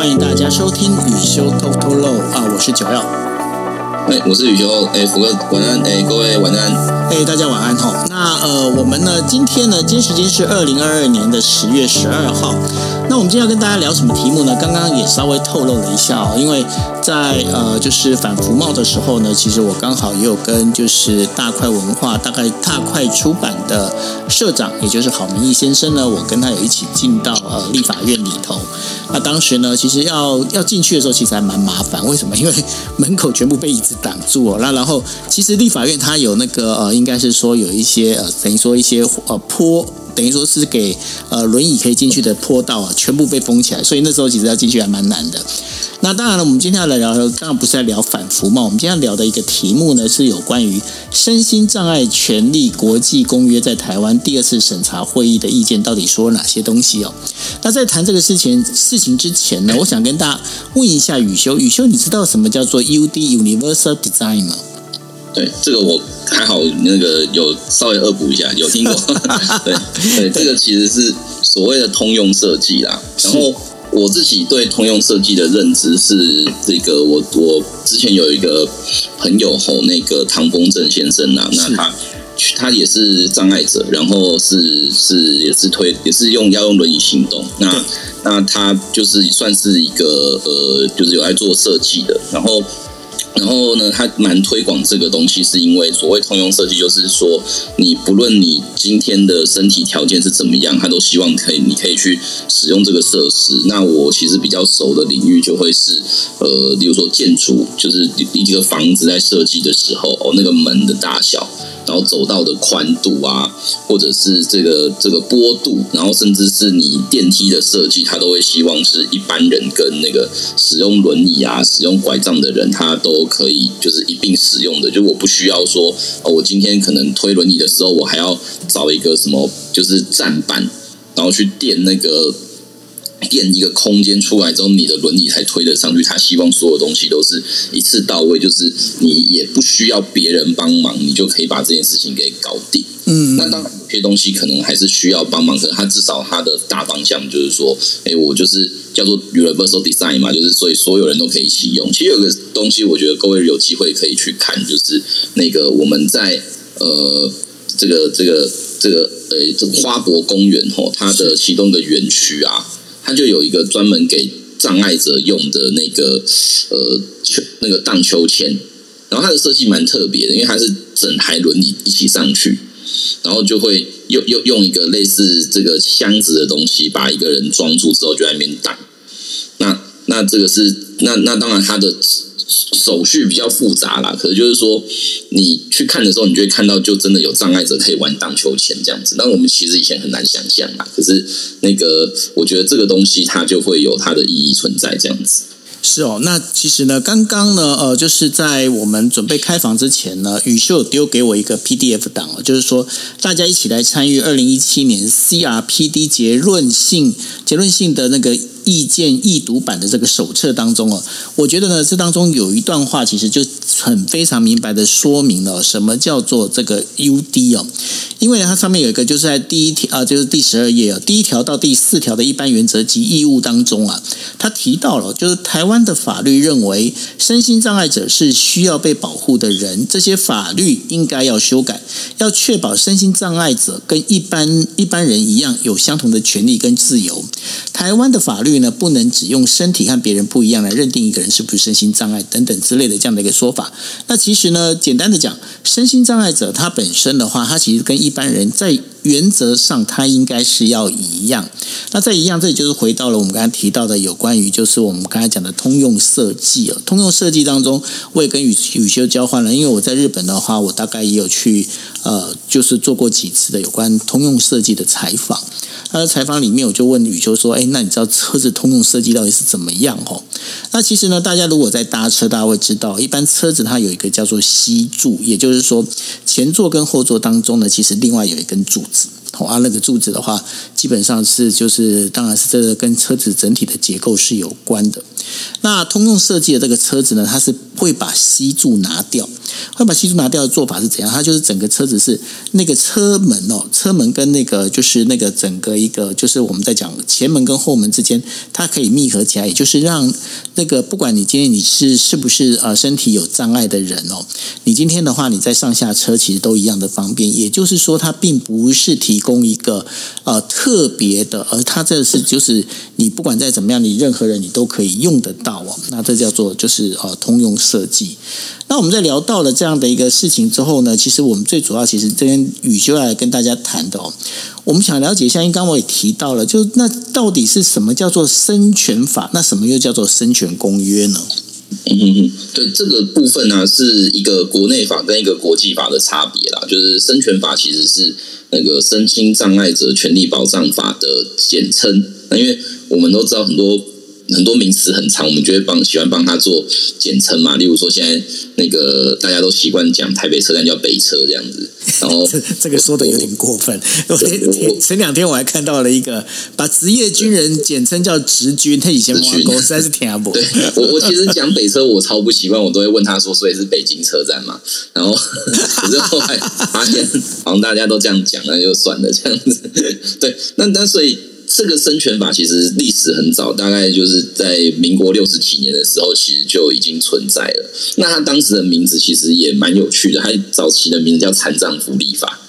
欢迎大家收听雨修偷偷漏啊，我是九耀。哎，我是雨修，哎，福哥晚安，哎，各位晚安，哎，大家晚安哈。那呃，我们呢，今天呢，今天时间是二零二二年的十月十二号。那我们今天要跟大家聊什么题目呢？刚刚也稍微透露了一下哦，因为在呃，就是反服贸的时候呢，其实我刚好也有跟就是大块文化，大概大块出版的社长，也就是郝明义先生呢，我跟他有一起进到呃立法院里头。那当时呢，其实要要进去的时候，其实还蛮麻烦。为什么？因为门口全部被椅子挡住哦。那然后，其实立法院它有那个呃，应该是说有一些呃，等于说一些呃坡。等于说是给呃轮椅可以进去的坡道啊，全部被封起来，所以那时候其实要进去还蛮难的。那当然了，我们今天要来聊，当然不是在聊反服嘛。我们今天要聊的一个题目呢，是有关于身心障碍权利国际公约在台湾第二次审查会议的意见，到底说了哪些东西哦？那在谈这个事情事情之前呢，我想跟大家问一下雨修，雨修，你知道什么叫做 UD Universal Design 吗？对，这个我还好，那个有稍微恶补一下，有听过。对对，这个其实是所谓的通用设计啦。然后我自己对通用设计的认知是，这个我我之前有一个朋友吼，那个唐风正先生啊，那他他也是障碍者，然后是是也是推也是用要用轮椅行动。那那他就是算是一个呃，就是有在做设计的，然后。然后呢，他蛮推广这个东西，是因为所谓通用设计，就是说你不论你今天的身体条件是怎么样，他都希望可以，你可以去使用这个设施。那我其实比较熟的领域就会是，呃，比如说建筑，就是你这个房子在设计的时候，哦，那个门的大小。然后走道的宽度啊，或者是这个这个坡度，然后甚至是你电梯的设计，他都会希望是一般人跟那个使用轮椅啊、使用拐杖的人，他都可以就是一并使用的。就我不需要说，哦，我今天可能推轮椅的时候，我还要找一个什么就是站板，然后去垫那个。垫一个空间出来之后，你的轮椅才推得上去。他希望所有东西都是一次到位，就是你也不需要别人帮忙，你就可以把这件事情给搞定。嗯，那当然有些东西可能还是需要帮忙，可是他至少他的大方向就是说，哎，我就是叫做 universal design 嘛，就是所以所有人都可以一起用。其实有个东西，我觉得各位有机会可以去看，就是那个我们在呃这个这个这个呃这个花博公园吼，它的其中的园区啊。它就有一个专门给障碍者用的那个呃秋那个荡秋千，然后它的设计蛮特别的，因为它是整台轮椅一起上去，然后就会用用用一个类似这个箱子的东西把一个人装住之后就在那边荡。那那这个是那那当然它的。手续比较复杂啦，可是就是说，你去看的时候，你就会看到，就真的有障碍者可以玩荡秋千这样子。那我们其实以前很难想象啦，可是那个，我觉得这个东西它就会有它的意义存在这样子。是哦，那其实呢，刚刚呢，呃，就是在我们准备开房之前呢，宇秀丢给我一个 PDF 档哦，就是说大家一起来参与二零一七年 CRPD 结论性结论性的那个。意见易读版的这个手册当中哦，我觉得呢，这当中有一段话，其实就很非常明白的说明了什么叫做这个 UD 哦，因为它上面有一个就是在第一条啊，就是第十二页啊，第一条到第四条的一般原则及义务当中啊，他提到了，就是台湾的法律认为身心障碍者是需要被保护的人，这些法律应该要修改，要确保身心障碍者跟一般一般人一样有相同的权利跟自由。台湾的法律。呢，不能只用身体和别人不一样来认定一个人是不是身心障碍等等之类的这样的一个说法。那其实呢，简单的讲，身心障碍者他本身的话，他其实跟一般人在原则上它应该是要一样。那在一样，这里就是回到了我们刚才提到的有关于就是我们刚才讲的通用设计哦。通用设计当中，我也跟宇宇修交换了，因为我在日本的话，我大概也有去呃，就是做过几次的有关通用设计的采访。他的采访里面，我就问宇修说：“哎，那你知道车子通用设计到底是怎么样？哦，那其实呢，大家如果在搭车，大家会知道，一般车子它有一个叫做吸柱，也就是说，前座跟后座当中呢，其实另外有一根柱子。哦，啊，那个柱子的话，基本上是就是当然是这个跟车子整体的结构是有关的。那通用设计的这个车子呢，它是会把吸柱拿掉，会把吸柱拿掉的做法是怎样？它就是整个车子是那个车门哦，车门跟那个就是那个整个一个就是我们在讲前门跟后门之间，它可以密合起来，也就是让那个不管你今天你是是不是呃身体有障碍的人哦，你今天的话你在上下车其实都一样的方便。也就是说，它并不是提供一个呃特别的，而它这是就是你不管再怎么样，你任何人你都可以用得到哦。那这叫做就是呃通用设计。那我们在聊到了这样的一个事情之后呢，其实我们最主要其实这边宇修要来跟大家谈的哦，我们想了解一下，因为刚我也提到了，就那到底是什么叫做生权法？那什么又叫做生权公约呢？嗯哼哼，对这个部分呢，是一个国内法跟一个国际法的差别啦。就是生权法其实是那个身心障碍者权利保障法的简称。那因为我们都知道很多。很多名词很长，我们就会帮喜欢帮他做简称嘛。例如说，现在那个大家都习惯讲台北车站叫北车这样子。然后 这个说的有点过分。我前两天我还看到了一个把职业军人简称叫职军，他以前挖沟实在是听不。对，我我其实讲北车我超不习惯，我都会问他说，所以是北京车站嘛？然后 可是后来发现，好像大家都这样讲，那就算了这样子。对，那那所以。这个生权法其实历史很早，大概就是在民国六十几年的时候，其实就已经存在了。那他当时的名字其实也蛮有趣的，他早期的名字叫残障福利法，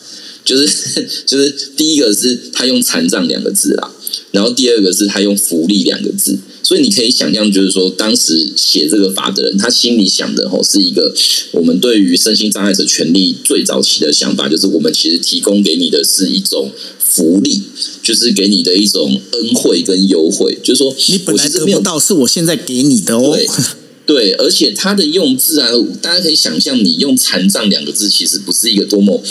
就是就是第一个是他用残障两个字啦，然后第二个是他用福利两个字，所以你可以想象，就是说当时写这个法的人，他心里想的吼是一个我们对于身心障碍者权利最早期的想法，就是我们其实提供给你的是一种。福利就是给你的一种恩惠跟优惠，就是说你本来得不到，是我现在给你的哦。对，而且它的用字啊，大家可以想象，你用残障两个字，其实不是一个多么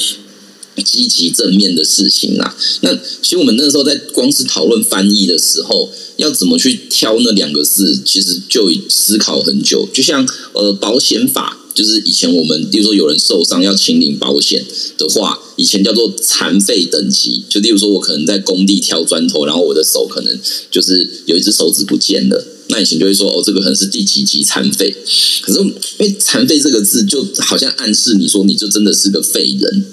积极正面的事情啦。那其实我们那个时候在光是讨论翻译的时候，要怎么去挑那两个字，其实就思考很久。就像呃，保险法。就是以前我们，比如说有人受伤要请领保险的话，以前叫做残废等级。就例如说，我可能在工地挑砖头，然后我的手可能就是有一只手指不见了，那以前就会说哦，这个可能是第几级残废。可是因为残废这个字，就好像暗示你说你就真的是个废人。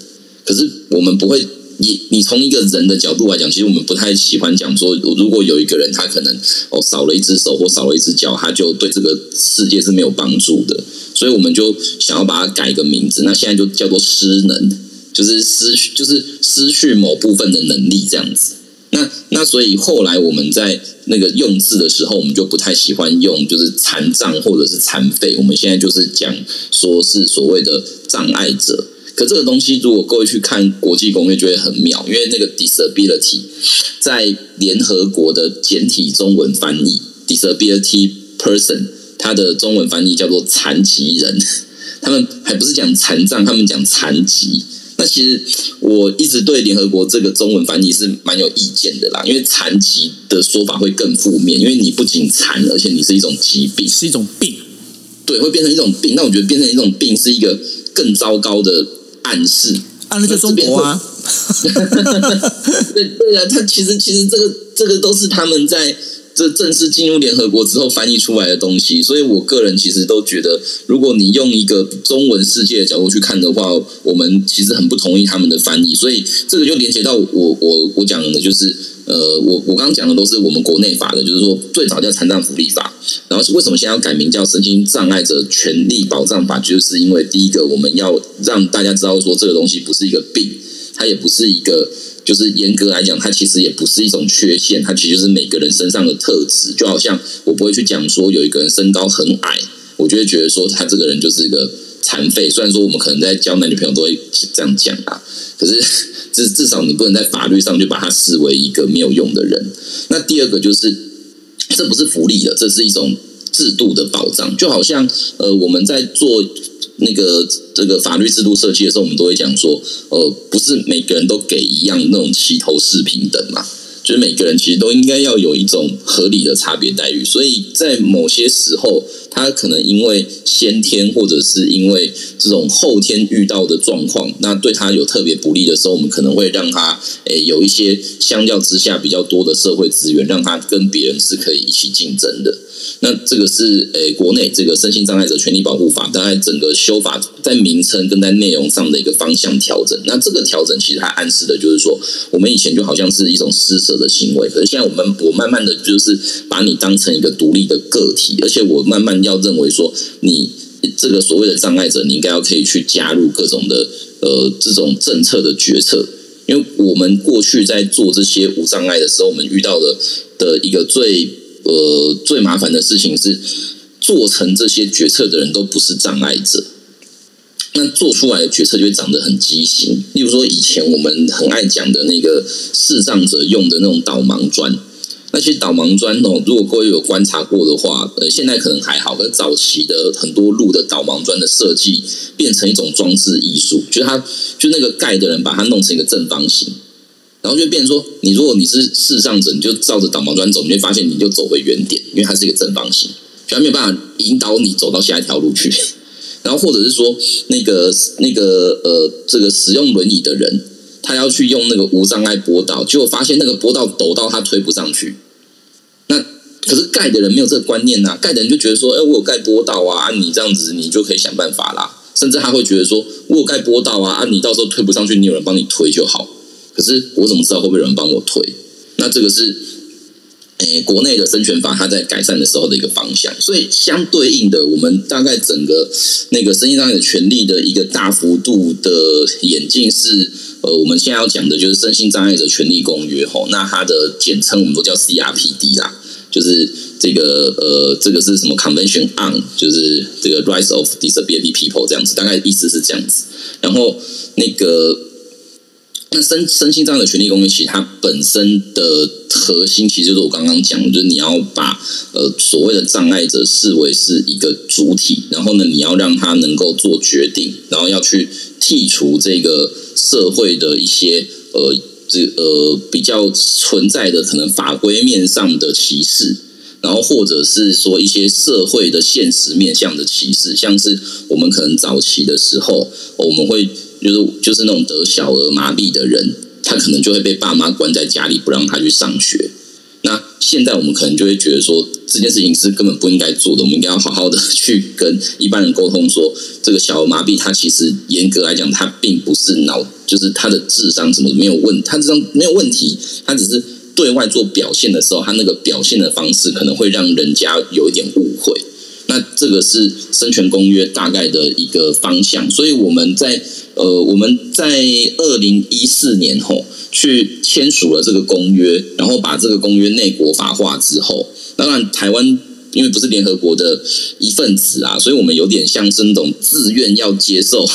可是我们不会，你你从一个人的角度来讲，其实我们不太喜欢讲说，如果有一个人他可能哦少了一只手或少了一只脚，他就对这个世界是没有帮助的。所以我们就想要把它改一个名字，那现在就叫做失能，就是失就是失去某部分的能力这样子。那那所以后来我们在那个用字的时候，我们就不太喜欢用就是残障或者是残废，我们现在就是讲说是所谓的障碍者。可这个东西，如果各位去看国际公约，就会很妙，因为那个 disability 在联合国的简体中文翻译 disability person。它的中文翻译叫做残疾人，他们还不是讲残障，他们讲残疾。那其实我一直对联合国这个中文翻译是蛮有意见的啦，因为残疾的说法会更负面，因为你不仅残，而且你是一种疾病，是一种病，对，会变成一种病。那我觉得变成一种病是一个更糟糕的暗示，暗示就中国啊。对对啊，他其实其实这个这个都是他们在。这正式进入联合国之后翻译出来的东西，所以我个人其实都觉得，如果你用一个中文世界的角度去看的话，我们其实很不同意他们的翻译。所以这个就连接到我我我讲的，就是呃，我我刚刚讲的都是我们国内法的，就是说最早叫残障福利法，然后为什么现在要改名叫身心障碍者权利保障法？就是因为第一个，我们要让大家知道说这个东西不是一个病，它也不是一个。就是严格来讲，它其实也不是一种缺陷，它其实就是每个人身上的特质。就好像我不会去讲说有一个人身高很矮，我就会觉得说他这个人就是一个残废。虽然说我们可能在交男女朋友都会这样讲啊，可是至至少你不能在法律上就把他视为一个没有用的人。那第二个就是，这不是福利的，这是一种制度的保障。就好像呃，我们在做。那个这个法律制度设计的时候，我们都会讲说，呃，不是每个人都给一样那种齐头式平等嘛。就是每个人其实都应该要有一种合理的差别待遇，所以在某些时候，他可能因为先天或者是因为这种后天遇到的状况，那对他有特别不利的时候，我们可能会让他诶有一些相较之下比较多的社会资源，让他跟别人是可以一起竞争的。那这个是诶，国内这个身心障碍者权利保护法，大概整个修法在名称跟在内容上的一个方向调整。那这个调整其实它暗示的就是说，我们以前就好像是一种施舍的行为，可是现在我们我慢慢的就是把你当成一个独立的个体，而且我慢慢要认为说，你这个所谓的障碍者，你应该要可以去加入各种的呃这种政策的决策，因为我们过去在做这些无障碍的时候，我们遇到的的一个最。呃，最麻烦的事情是，做成这些决策的人都不是障碍者，那做出来的决策就会长得很畸形。例如说，以前我们很爱讲的那个视障者用的那种导盲砖，那些导盲砖哦，如果各位有观察过的话，呃，现在可能还好，可早期的很多路的导盲砖的设计变成一种装置艺术，就是它就那个盖的人把它弄成一个正方形。然后就变成说，你如果你是视障者，你就照着导盲砖走，你会发现你就走回原点，因为它是一个正方形，所以没有办法引导你走到下一条路去。然后或者是说，那个那个呃，这个使用轮椅的人，他要去用那个无障碍坡道，结果发现那个坡道陡到他推不上去。那可是盖的人没有这个观念呐，盖的人就觉得说，哎，我有盖坡道啊，你这样子你就可以想办法啦。甚至他会觉得说，我有盖坡道啊，啊，你到时候推不上去，你有人帮你推就好。可是我怎么知道会不会有人帮我推？那这个是，诶，国内的生权法它在改善的时候的一个方向。所以相对应的，我们大概整个那个身心障碍的权利的一个大幅度的演进是，呃，我们现在要讲的就是身心障碍者权利公约吼。那它的简称我们都叫 CRPD 啦，就是这个呃，这个是什么 Convention on，就是这个 Rights of Disability People 这样子，大概意思是这样子。然后那个。那身身心障碍的权利公约，其实它本身的核心，其实就是我刚刚讲，就是你要把呃所谓的障碍者视为是一个主体，然后呢，你要让他能够做决定，然后要去剔除这个社会的一些呃这呃比较存在的可能法规面上的歧视，然后或者是说一些社会的现实面向的歧视，像是我们可能早期的时候，我们会。就是就是那种得小儿麻痹的人，他可能就会被爸妈关在家里，不让他去上学。那现在我们可能就会觉得说，这件事情是根本不应该做的。我们应该要好好的 去跟一般人沟通，说这个小儿麻痹，他其实严格来讲，他并不是脑，就是他的智商什么没有问，他智商没有问题，他只是对外做表现的时候，他那个表现的方式可能会让人家有一点误会。那这个是生权公约大概的一个方向，所以我们在。呃，我们在二零一四年后去签署了这个公约，然后把这个公约内国法化之后，当然台湾因为不是联合国的一份子啊，所以我们有点像是那种自愿要接受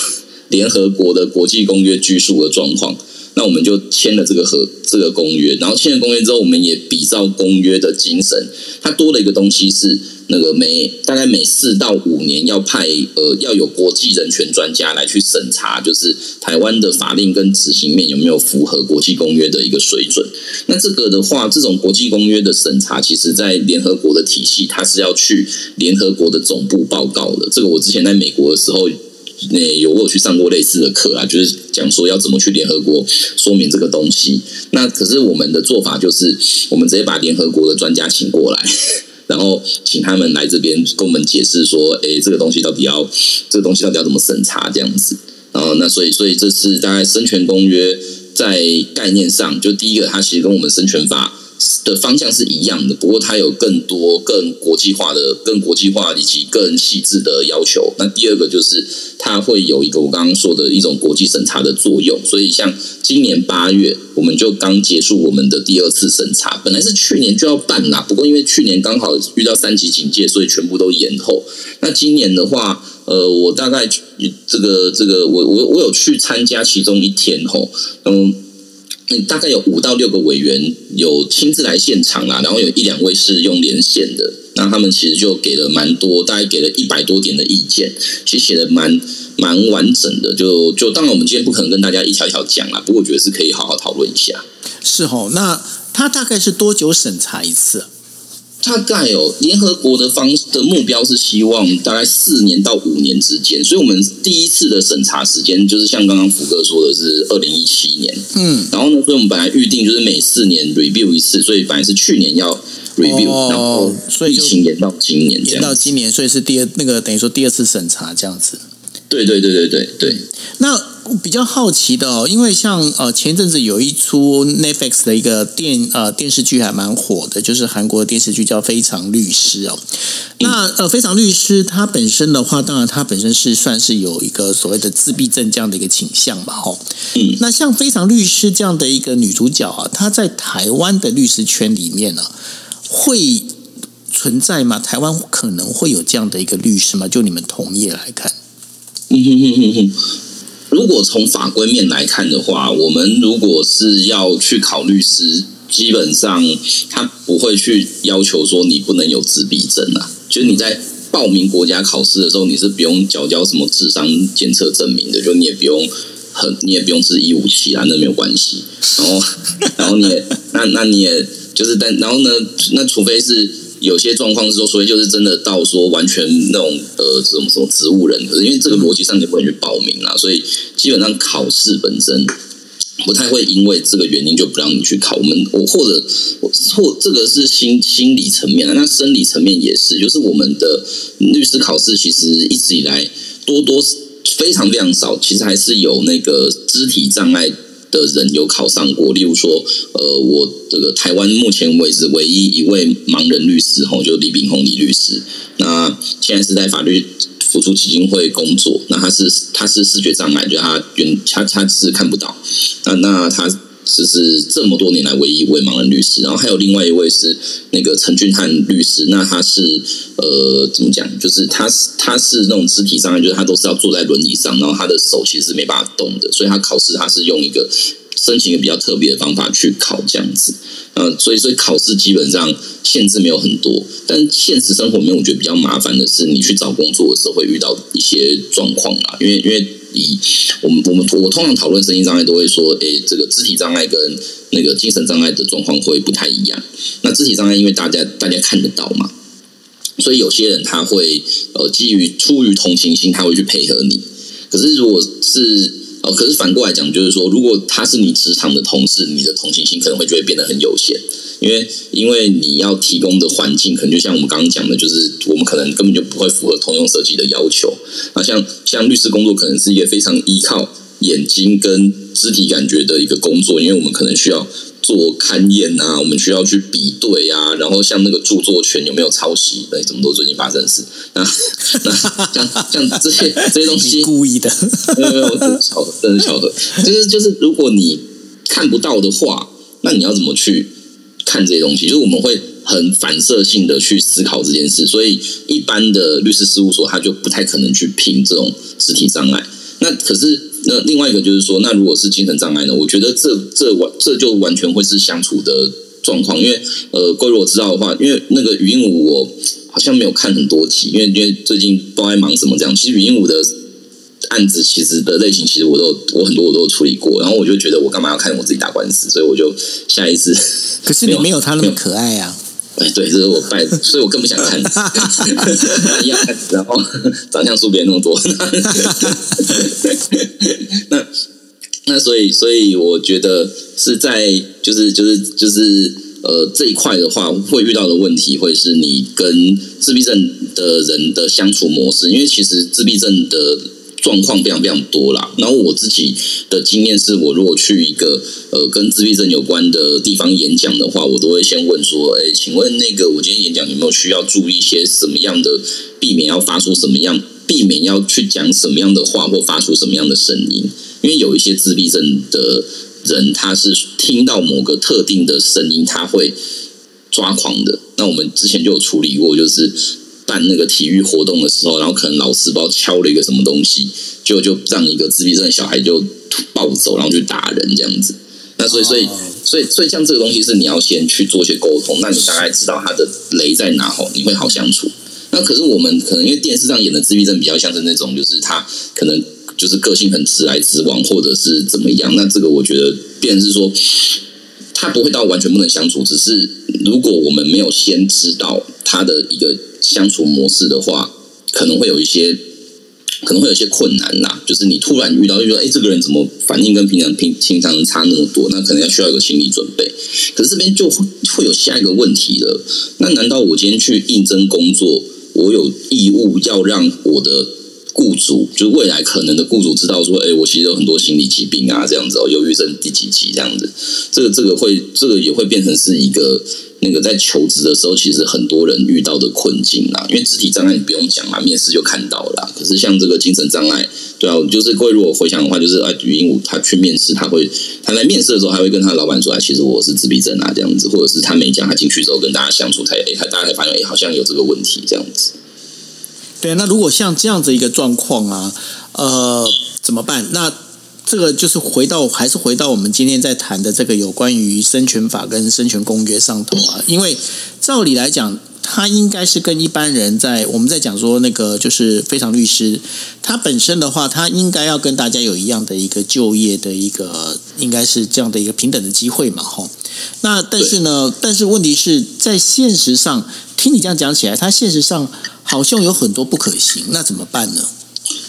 联合国的国际公约拘束的状况。那我们就签了这个合这个公约，然后签了公约之后，我们也比照公约的精神，它多了一个东西是。那个每大概每四到五年要派呃要有国际人权专家来去审查，就是台湾的法令跟执行面有没有符合国际公约的一个水准。那这个的话，这种国际公约的审查，其实在联合国的体系，它是要去联合国的总部报告的。这个我之前在美国的时候，那有我有去上过类似的课啊，就是讲说要怎么去联合国说明这个东西。那可是我们的做法就是，我们直接把联合国的专家请过来。然后请他们来这边跟我们解释说，哎，这个东西到底要，这个东西到底要怎么审查这样子。然后那所以，所以这是大概生权公约在概念上，就第一个，它其实跟我们生权法。的方向是一样的，不过它有更多、更国际化的、更国际化以及更细致的要求。那第二个就是它会有一个我刚刚说的一种国际审查的作用。所以像今年八月，我们就刚结束我们的第二次审查，本来是去年就要办啦，不过因为去年刚好遇到三级警戒，所以全部都延后。那今年的话，呃，我大概这个这个，我我我有去参加其中一天吼，嗯。大概有五到六个委员有亲自来现场啦，然后有一两位是用连线的，那他们其实就给了蛮多，大概给了一百多点的意见，其实写的蛮蛮完整的。就就当然我们今天不可能跟大家一条一条讲啦，不过我觉得是可以好好讨论一下。是哦，那他大概是多久审查一次？啊大概哦联合国的方的目标是希望大概四年到五年之间，所以我们第一次的审查时间就是像刚刚福哥说的是二零一七年，嗯，然后呢，所以我们本来预定就是每四年 review 一次，所以本来是去年要 review，、哦然后疫所以延到今年延到。今年，所以是第二那个等于说第二次审查这样子。对对对对对对，那我比较好奇的哦，因为像呃前阵子有一出 Netflix 的一个电呃电视剧还蛮火的，就是韩国的电视剧叫《非常律师》哦。那呃，非常律师他本身的话，当然他本身是算是有一个所谓的自闭症这样的一个倾向吧，哦。嗯，那像非常律师这样的一个女主角啊，她在台湾的律师圈里面呢、会存在吗？台湾可能会有这样的一个律师吗？就你们同业来看，哼哼哼哼哼。如果从法规面来看的话，我们如果是要去考律师，基本上他不会去要求说你不能有自闭症啊。就是你在报名国家考试的时候，你是不用缴交什么智商检测证明的，就你也不用很，你也不用是一五七啊，那没有关系。然后，然后你也那那你也就是但然后呢，那除非是有些状况是说，所以就是真的到说完全那种呃什么什么植物人，可是因为这个逻辑上你不能去报名啦，所以基本上考试本身不太会因为这个原因就不让你去考。我们我或者我或这个是心心理层面的，那生理层面也是，就是我们的律师考试其实一直以来多多非常非常少，其实还是有那个肢体障碍。的人有考上过，例如说，呃，我这个台湾目前为止唯一一位盲人律师，吼，就李炳宏李律师，那现在是在法律辅助基金会工作，那他是他是视觉障碍，就他原他他是看不到，那那他是是这么多年来唯一一位盲人律师，然后还有另外一位是那个陈俊汉律师，那他是呃怎么讲，就是他是他是那种肢体障碍，就是他都是要坐在轮椅上，然后他的手其实是没办法动的，所以他考试他是用一个申请一个比较特别的方法去考这样子。呃，所以所以考试基本上限制没有很多，但现实生活里面我觉得比较麻烦的是，你去找工作的时候会遇到一些状况啦。因为因为一我们我们我通常讨论身心障碍都会说，诶，这个肢体障碍跟那个精神障碍的状况会不太一样。那肢体障碍因为大家大家看得到嘛，所以有些人他会呃基于出于同情心，他会去配合你。可是如果是哦，可是反过来讲，就是说，如果他是你职场的同事，你的同情心可能会就会变得很有限，因为因为你要提供的环境，可能就像我们刚刚讲的，就是我们可能根本就不会符合通用设计的要求。那像像律师工作，可能是一个非常依靠眼睛跟肢体感觉的一个工作，因为我们可能需要做勘验啊，我们需要去比对啊，然后像那个著作权有没有抄袭，哎，怎么都最近发生的事，那那像像这些这些东西，故意的，没有没有，这是巧合，真是巧合。就是就是，如果你看不到的话，那你要怎么去看这些东西？就是我们会很反射性的去思考这件事，所以一般的律师事务所他就不太可能去评这种肢体障碍。那可是那另外一个就是说，那如果是精神障碍呢？我觉得这这完这就完全会是相处的状况，因为呃，各位如果知道的话，因为那个语音舞我好像没有看很多集，因为因为最近都在忙什么这样。其实语音舞的案子其实的类型，其实我都我很多我都处理过，然后我就觉得我干嘛要看我自己打官司，所以我就下一次，可是你没有他那么可爱啊。哎，对，这是我拜，所以我更不想看，一样看，然后长相输别人那么多，那那所以所以我觉得是在就是就是就是呃这一块的话，会遇到的问题会是你跟自闭症的人的相处模式，因为其实自闭症的状况非常非常多啦。然后我自己的经验是，我如果去一个呃跟自闭症有关的地方演讲的话，我都会先问说：“哎，请问那个我今天演讲有没有需要注意一些什么样的，避免要发出什么样，避免要去讲什么样的话或发出什么样的声音？因为有一些自闭症的人，他是听到某个特定的声音，他会抓狂的。那我们之前就有处理过，就是办那个体育活动的时候，然后可能老师不知道敲了一个什么东西，就就让一个自闭症的小孩就暴走，然后去打人这样子。那所以所以所以所以像这个东西是你要先去做一些沟通，那你大概知道他的雷在哪吼，你会好相处。那可是我们可能因为电视上演的自闭症比较像是那种，就是他可能就是个性很直来直往，或者是怎么样。那这个我觉得，便是说。他不会到完全不能相处，只是如果我们没有先知道他的一个相处模式的话，可能会有一些。可能会有些困难呐，就是你突然遇到，就说，哎，这个人怎么反应跟平常平平常人差那么多？那可能要需要一个心理准备。可是这边就会会有下一个问题了。那难道我今天去应征工作，我有义务要让我的雇主，就是未来可能的雇主知道说，哎，我其实有很多心理疾病啊，这样子哦，忧郁症第几期这样子？这个这个会，这个也会变成是一个。那个在求职的时候，其实很多人遇到的困境啦，因为肢体障碍你不用讲嘛，面试就看到了。可是像这个精神障碍，对啊，就是各位如果回想的话，就是啊，语音他去面试，他会他来面试的时候，还会跟他老板说，其实我是自闭症啊，这样子，或者是他没讲，他进去之后跟大家相处，才哎，他大家才发现，哎，好像有这个问题这样子。对，那如果像这样子一个状况啊，呃，怎么办？那这个就是回到，还是回到我们今天在谈的这个有关于生权法跟生权公约上头啊。因为照理来讲，他应该是跟一般人在我们在讲说那个就是非常律师，他本身的话，他应该要跟大家有一样的一个就业的一个，应该是这样的一个平等的机会嘛，吼。那但是呢，但是问题是在现实上，听你这样讲起来，它现实上好像有很多不可行，那怎么办呢？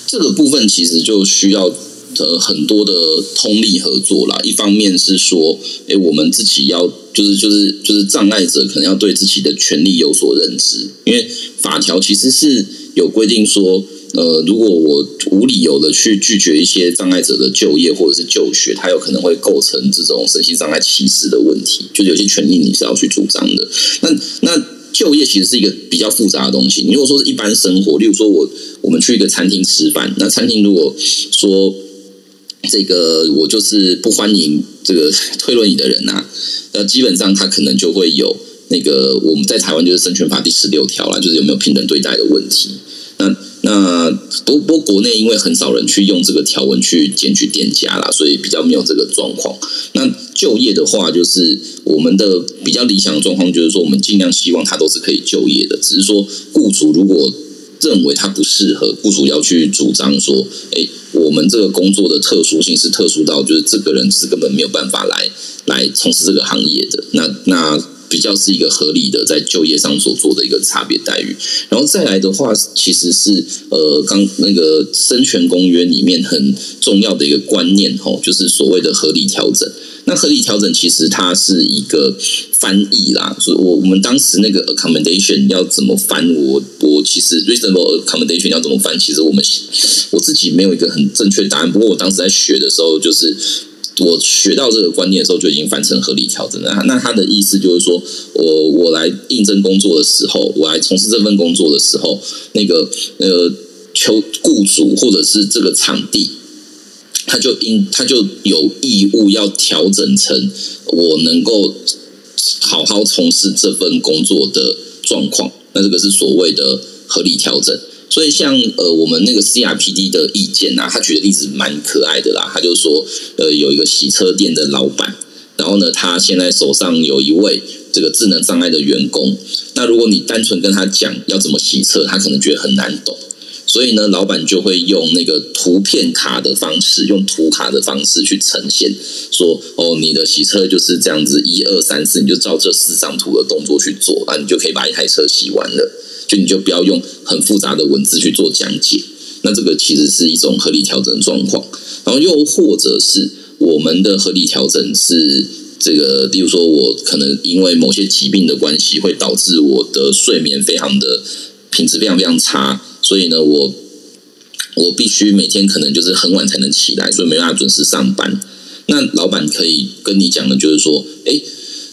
这个部分其实就需要。呃，很多的通力合作啦。一方面是说，哎，我们自己要就是就是就是障碍者可能要对自己的权利有所认知，因为法条其实是有规定说，呃，如果我无理由的去拒绝一些障碍者的就业或者是就学，它有可能会构成这种身心障碍歧视的问题，就有些权利你是要去主张的。那那就业其实是一个比较复杂的东西。你如果说是一般生活，例如说我我们去一个餐厅吃饭，那餐厅如果说这个我就是不欢迎这个推轮椅的人呐，那基本上他可能就会有那个我们在台湾就是生权法第十六条啦，就是有没有平等对待的问题。那那不不过国内因为很少人去用这个条文去检举店家啦，所以比较没有这个状况。那就业的话，就是我们的比较理想的状况，就是说我们尽量希望他都是可以就业的，只是说雇主如果认为他不适合，雇主要去主张说，哎。我们这个工作的特殊性是特殊到，就是这个人是根本没有办法来来从事这个行业的。那那比较是一个合理的在就业上所做的一个差别待遇。然后再来的话，其实是呃，刚那个生权公约里面很重要的一个观念吼，就是所谓的合理调整。那合理调整其实它是一个翻译啦，所以我我们当时那个 accommodation 要怎么翻？我我其实 reasonable accommodation 要怎么翻？其实我们我自己没有一个很正确答案。不过我当时在学的时候，就是我学到这个观念的时候，就已经翻成合理调整了。那他的意思就是说，我我来应征工作的时候，我来从事这份工作的时候，那个呃，求雇主或者是这个场地。他就应他就有义务要调整成我能够好好从事这份工作的状况，那这个是所谓的合理调整。所以像呃我们那个 CRPD 的意见啊，他举的例子蛮可爱的啦。他就说呃有一个洗车店的老板，然后呢他现在手上有一位这个智能障碍的员工，那如果你单纯跟他讲要怎么洗车，他可能觉得很难懂。所以呢，老板就会用那个图片卡的方式，用图卡的方式去呈现，说哦，你的洗车就是这样子，一二三四，你就照这四张图的动作去做，啊，你就可以把一台车洗完了。就你就不要用很复杂的文字去做讲解。那这个其实是一种合理调整状况。然后又或者是我们的合理调整是这个，例如说我可能因为某些疾病的关系，会导致我的睡眠非常的品质非常非常差。所以呢，我我必须每天可能就是很晚才能起来，所以没办法准时上班。那老板可以跟你讲的，就是说，哎，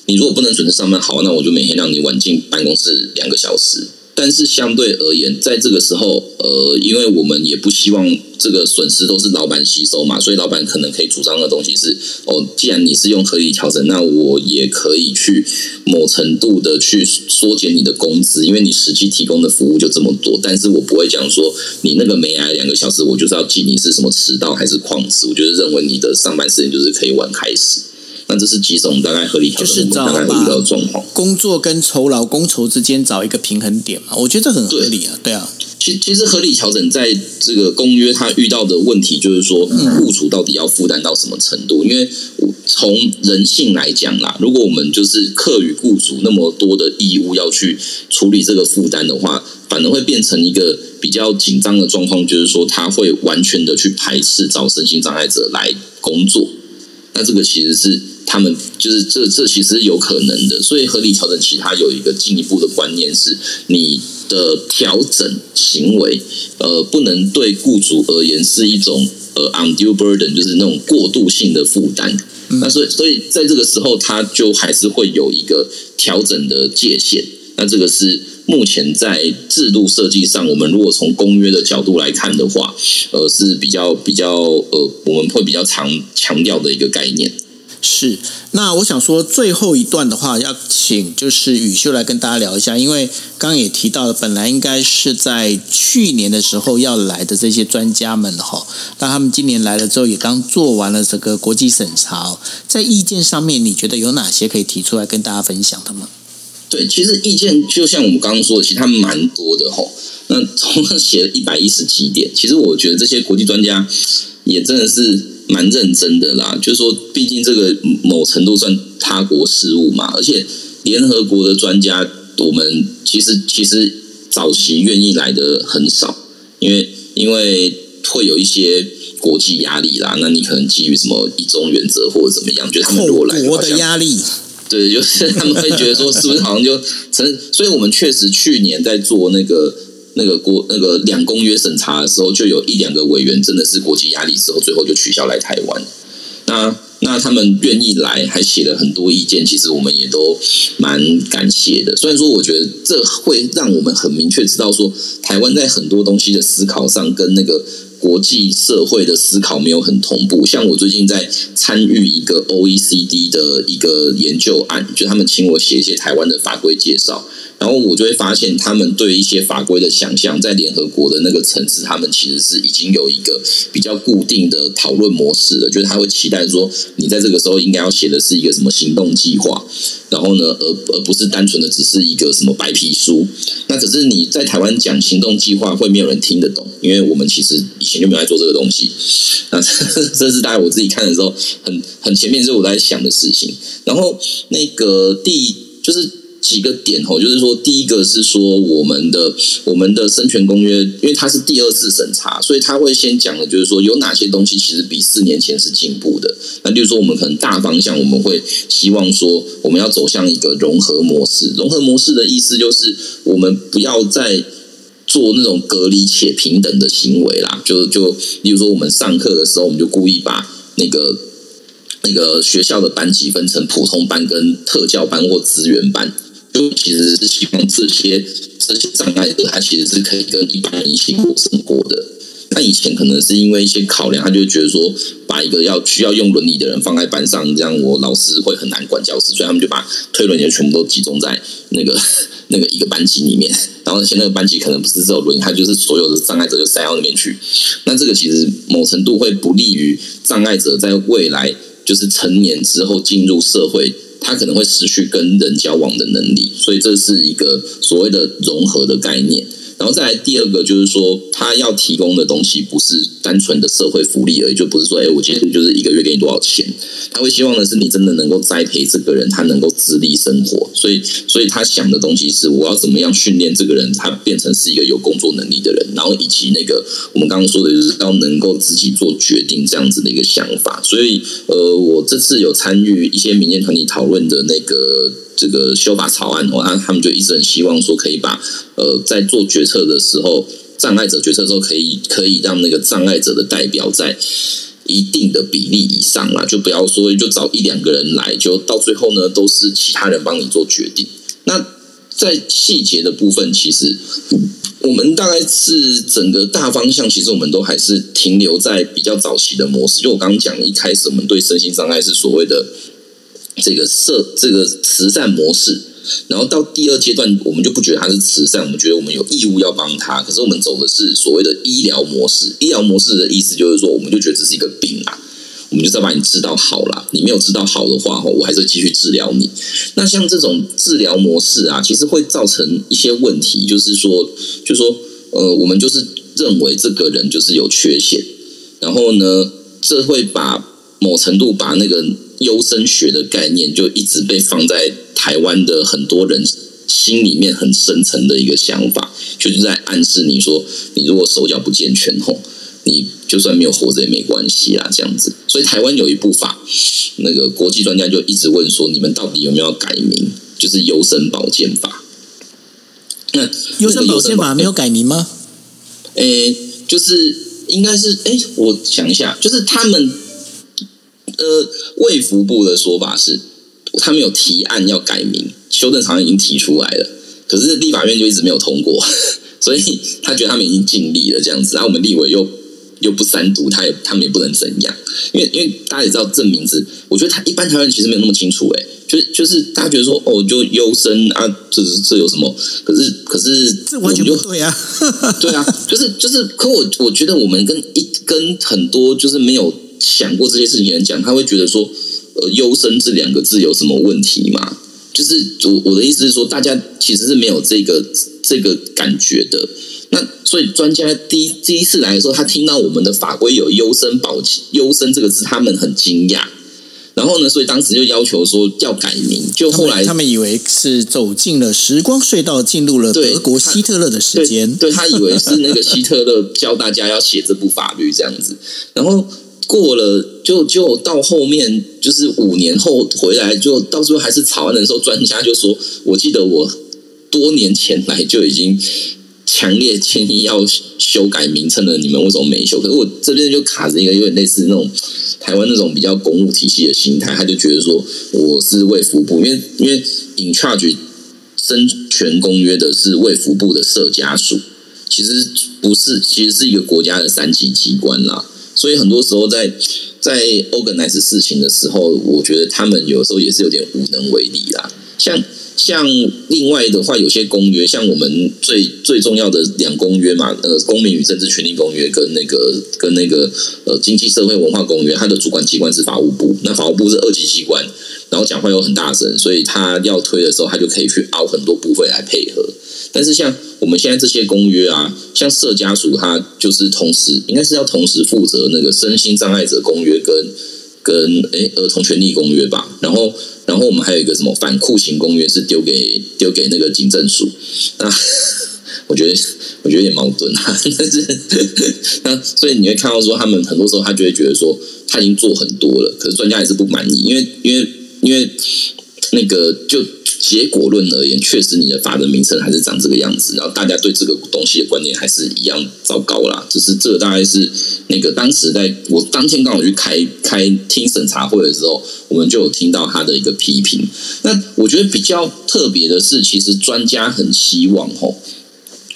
你如果不能准时上班，好，那我就每天让你晚进办公室两个小时。但是相对而言，在这个时候，呃，因为我们也不希望这个损失都是老板吸收嘛，所以老板可能可以主张的东西是：哦，既然你是用合理调整，那我也可以去某程度的去缩减你的工资，因为你实际提供的服务就这么多。但是我不会讲说你那个没来两个小时，我就是要记你是什么迟到还是旷职。我觉得认为你的上班时间就是可以晚开始。那这是几种大概合理调整，大概会遇到状况。工作跟酬劳、工酬之间找一个平衡点嘛？我觉得这很合理啊，对啊。其其实合理调整在这个公约，它遇到的问题就是说，雇主到底要负担到什么程度？因为从人性来讲啦，如果我们就是课与雇主那么多的义务要去处理这个负担的话，反而会变成一个比较紧张的状况，就是说他会完全的去排斥找身心障碍者来工作。那这个其实是他们就是这这其实有可能的，所以合理调整其他有一个进一步的观念是，你的调整行为，呃，不能对雇主而言是一种呃 undue burden，就是那种过度性的负担。那所以所以在这个时候，它就还是会有一个调整的界限。那这个是目前在制度设计上，我们如果从公约的角度来看的话，呃，是比较比较呃，我们会比较常强调的一个概念。是，那我想说最后一段的话，要请就是宇秀来跟大家聊一下，因为刚刚也提到了，本来应该是在去年的时候要来的这些专家们哈，那他们今年来了之后，也刚做完了这个国际审查，在意见上面，你觉得有哪些可以提出来跟大家分享的吗？对，其实意见就像我们刚刚说的，其实他们蛮多的哈。那总共写了一百一十几点，其实我觉得这些国际专家也真的是蛮认真的啦。就是说，毕竟这个某程度算他国事务嘛，而且联合国的专家，我们其实其实早期愿意来的很少，因为因为会有一些国际压力啦。那你可能基于什么一中原则或者怎么样，觉得他们如果来国的压力。对，就是他们会觉得说，是不是好像就成？所以我们确实去年在做那个那个国那个两公约审查的时候，就有一两个委员真的是国际压力之后，最后就取消来台湾。那那他们愿意来，还写了很多意见，其实我们也都蛮感谢的。虽然说，我觉得这会让我们很明确知道说，台湾在很多东西的思考上跟那个。国际社会的思考没有很同步，像我最近在参与一个 OECD 的一个研究案，就他们请我写一些台湾的法规介绍。然后我就会发现，他们对一些法规的想象，在联合国的那个层次，他们其实是已经有一个比较固定的讨论模式了。就是他会期待说，你在这个时候应该要写的是一个什么行动计划，然后呢，而而不是单纯的只是一个什么白皮书。那可是你在台湾讲行动计划，会没有人听得懂，因为我们其实以前就没有在做这个东西。那这是大概我自己看的时候，很很前面是我在想的事情。然后那个第就是。几个点哦，就是说，第一个是说我们的我们的生权公约，因为它是第二次审查，所以他会先讲的，就是说有哪些东西其实比四年前是进步的。那比如说，我们可能大方向我们会希望说，我们要走向一个融合模式。融合模式的意思就是，我们不要再做那种隔离且平等的行为啦。就就，比如说我们上课的时候，我们就故意把那个那个学校的班级分成普通班、跟特教班或资源班。就其实是希望这些这些障碍者，他其实是可以跟一般人一起过生活的。那以前可能是因为一些考量，他就觉得说，把一个要需要用轮椅的人放在班上，这样我老师会很难管教室，所以他们就把推轮椅的全部都集中在那个 那个一个班级里面。然后而且那个班级可能不是只有轮椅，他就是所有的障碍者就塞到那边去。那这个其实某程度会不利于障碍者在未来就是成年之后进入社会。他可能会失去跟人交往的能力，所以这是一个所谓的融合的概念。然后再来第二个就是说，他要提供的东西不是单纯的社会福利而已，就不是说，哎，我今天就是一个月给你多少钱。他会希望的是你真的能够栽培这个人，他能够自立生活。所以，所以他想的东西是，我要怎么样训练这个人，他变成是一个有工作能力的人。然后以及那个我们刚刚说的，就是要能够自己做决定这样子的一个想法。所以，呃，我这次有参与一些民间团体讨论的那个。这个修法草案，哦，他他们就一直很希望说，可以把呃，在做决策的时候，障碍者决策的时候，可以可以让那个障碍者的代表在一定的比例以上啦，就不要说就找一两个人来，就到最后呢，都是其他人帮你做决定。那在细节的部分，其实我们大概是整个大方向，其实我们都还是停留在比较早期的模式。就我刚刚讲，一开始我们对身心障碍是所谓的。这个社这个慈善模式，然后到第二阶段，我们就不觉得它是慈善，我们觉得我们有义务要帮他。可是我们走的是所谓的医疗模式。医疗模式的意思就是说，我们就觉得这是一个病啊，我们就是要把你治到好了。你没有治到好的话，我还是继续治疗你。那像这种治疗模式啊，其实会造成一些问题，就是说，就说，呃，我们就是认为这个人就是有缺陷，然后呢，这会把某程度把那个优生学的概念就一直被放在台湾的很多人心里面很深层的一个想法，就是在暗示你说，你如果手脚不健全吼，你就算没有活着也没关系啦，这样子。所以台湾有一部法，那个国际专家就一直问说，你们到底有没有改名？就是优生保健法。那优生保健法没有改名吗？诶，就是应该是诶，我想一下，就是他们呃卫福部的说法是，他们有提案要改名，修正草案已经提出来了，可是立法院就一直没有通过，所以他觉得他们已经尽力了这样子，然后我们立委又又不三读，他也他们也不能怎样，因为因为大家也知道这名字，我觉得他一般台湾人其实没有那么清楚诶。就是就是大家觉得说哦，就优生啊，这这有什么？可是可是这完全不对啊！对啊，就是就是，可我我觉得我们跟一跟很多就是没有想过这些事情的人讲，他会觉得说，呃，优生这两个字有什么问题吗？就是我我的意思是说，大家其实是没有这个这个感觉的。那所以专家第一第一次来的时候，他听到我们的法规有优生保优生这个字，他们很惊讶。然后呢？所以当时就要求说要改名，就后来他们以为是走进了时光隧道，进入了德国希特勒的时间。对他以为是那个希特勒教大家要写这部法律这样子。然后过了，就就到后面，就是五年后回来，就到时候还是草案的时候，专家就说：“我记得我多年前来就已经强烈建议要修改名称了，你们为什么没修？”可是我这边就卡着一个有点类似那种。台湾那种比较公务体系的心态，他就觉得说我是卫福部，因为因为 in charge 生权公约的是卫福部的社家属，其实不是，其实是一个国家的三级机关啦。所以很多时候在在 organize 事情的时候，我觉得他们有时候也是有点无能为力啦，像。像另外的话，有些公约，像我们最最重要的两公约嘛，呃，《公民与政治权利公约》跟那个跟那个呃《经济社会文化公约》，它的主管机关是法务部，那法务部是二级机关，然后讲话又很大声，所以他要推的时候，他就可以去熬很多部分来配合。但是像我们现在这些公约啊，像社家属，他就是同时应该是要同时负责那个身心障碍者公约跟跟诶儿童权利公约吧，然后。然后我们还有一个什么反酷刑公约是丢给丢给那个警政署，那我觉得我觉得有点矛盾啊。但是那所以你会看到说，他们很多时候他就会觉得说他已经做很多了，可是专家还是不满意，因为因为因为那个就。结果论而言，确实你的法人名称还是长这个样子，然后大家对这个东西的观念还是一样糟糕啦。只是这个大概是那个当时在我当天刚好去开开听审查会的时候，我们就有听到他的一个批评。那我觉得比较特别的是，其实专家很希望吼，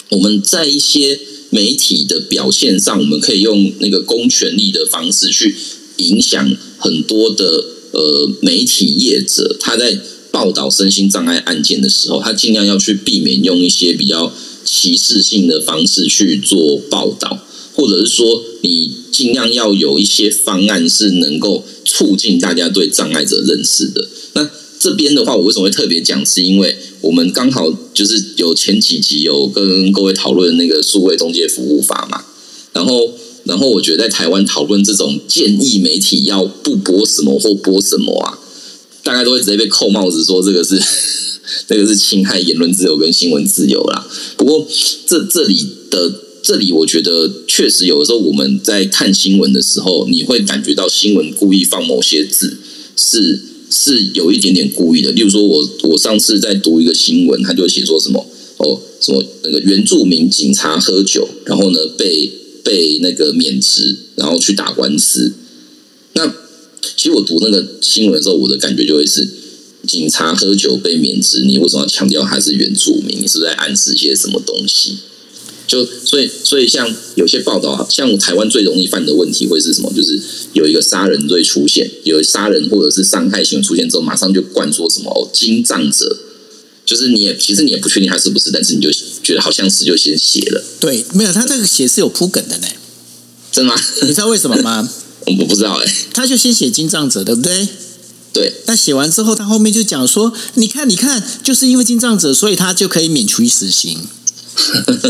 我们在一些媒体的表现上，我们可以用那个公权力的方式去影响很多的呃媒体业者，他在。报道身心障碍案件的时候，他尽量要去避免用一些比较歧视性的方式去做报道，或者是说，你尽量要有一些方案是能够促进大家对障碍者认识的。那这边的话，我为什么会特别讲？是因为我们刚好就是有前几集有跟各位讨论那个数位中介服务法嘛，然后，然后我觉得在台湾讨论这种建议媒体要不播什么或播什么啊。大概都会直接被扣帽子，说这个是 这个是侵害言论自由跟新闻自由啦。不过这这里的这里，我觉得确实有的时候我们在看新闻的时候，你会感觉到新闻故意放某些字是是有一点点故意的。例如说，我我上次在读一个新闻，他就写说什么哦，什么那个原住民警察喝酒，然后呢被被那个免职，然后去打官司。那其实我读那个新闻的时候，我的感觉就会是警察喝酒被免职，你为什么要强调他是原住民？你是在暗示些什么东西？就所以所以像有些报道，像台湾最容易犯的问题会是什么？就是有一个杀人罪出现，有杀人或者是伤害行为出现之后，马上就灌说什么哦，金藏者，就是你也其实你也不确定他是不是，但是你就觉得好像是就先写了。对，没有他这个写是有铺梗的呢，真的吗？你知道为什么吗？我不知道哎，他就先写金藏者，对不对？对。那写完之后，他后面就讲说：“你看，你看，就是因为金藏者，所以他就可以免除死刑。”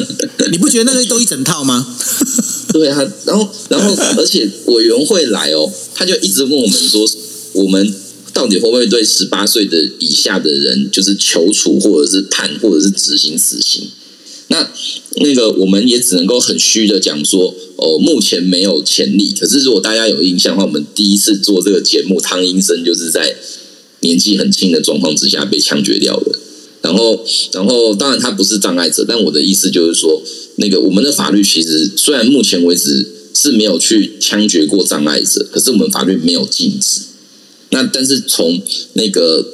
你不觉得那个都一整套吗？对啊，然后然后而且委员会来哦，他就一直问我们说，我们到底会不会对十八岁的以下的人，就是求处或者是判或者是执行死刑？那那个我们也只能够很虚的讲说，哦，目前没有潜力。可是如果大家有印象的话，我们第一次做这个节目，汤医生就是在年纪很轻的状况之下被枪决掉的。然后，然后当然他不是障碍者，但我的意思就是说，那个我们的法律其实虽然目前为止是没有去枪决过障碍者，可是我们法律没有禁止。那但是从那个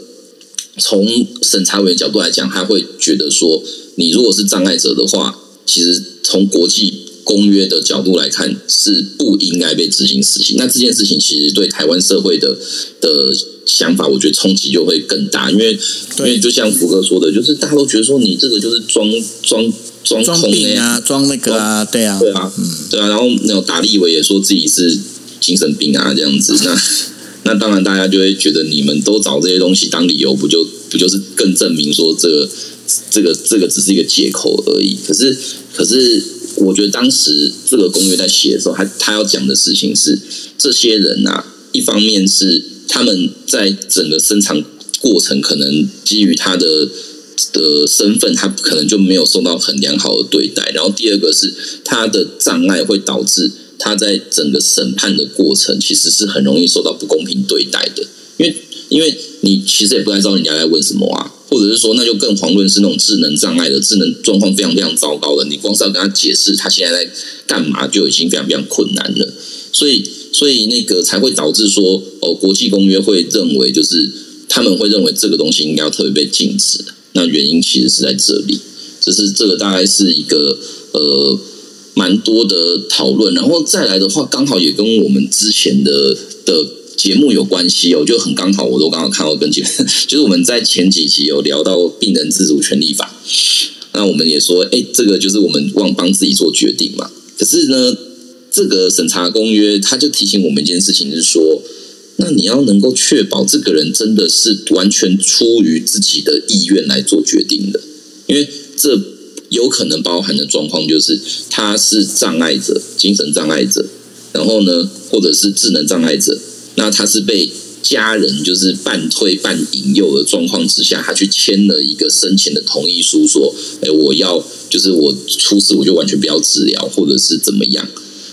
从审查委员角度来讲，他会觉得说。你如果是障碍者的话，其实从国际公约的角度来看，是不应该被执行死刑。那这件事情其实对台湾社会的的想法，我觉得冲击就会更大。因为因为就像福哥说的，就是大家都觉得说你这个就是装装装装病啊，装那个啊，对啊，对啊，嗯，对啊。然后那种达利伟也说自己是精神病啊，这样子。那那当然大家就会觉得你们都找这些东西当理由，不就不就是更证明说这个。这个这个只是一个借口而已。可是，可是，我觉得当时这个公约在写的时候，他他要讲的事情是，这些人啊，一方面是他们在整个生产过程可能基于他的的身份，他可能就没有受到很良好的对待。然后第二个是他的障碍会导致他在整个审判的过程其实是很容易受到不公平对待的，因为因为你其实也不太知道人家在问什么啊。或者是说，那就更遑论是那种智能障碍的、智能状况非常非常糟糕的，你光是要跟他解释他现在在干嘛，就已经非常非常困难了。所以，所以那个才会导致说，哦，国际公约会认为，就是他们会认为这个东西应该要特别被禁止。那原因其实是在这里，只是这个大概是一个呃蛮多的讨论。然后再来的话，刚好也跟我们之前的的。节目有关系哦，就很刚好，我都刚好看到跟节目，就是我们在前几期有聊到病人自主权利法，那我们也说，哎，这个就是我们忘帮自己做决定嘛。可是呢，这个审查公约他就提醒我们一件事情，是说，那你要能够确保这个人真的是完全出于自己的意愿来做决定的，因为这有可能包含的状况就是他是障碍者，精神障碍者，然后呢，或者是智能障碍者。那他是被家人就是半推半引诱的状况之下，他去签了一个生前的同意书，说：“哎，我要就是我出事我就完全不要治疗，或者是怎么样。”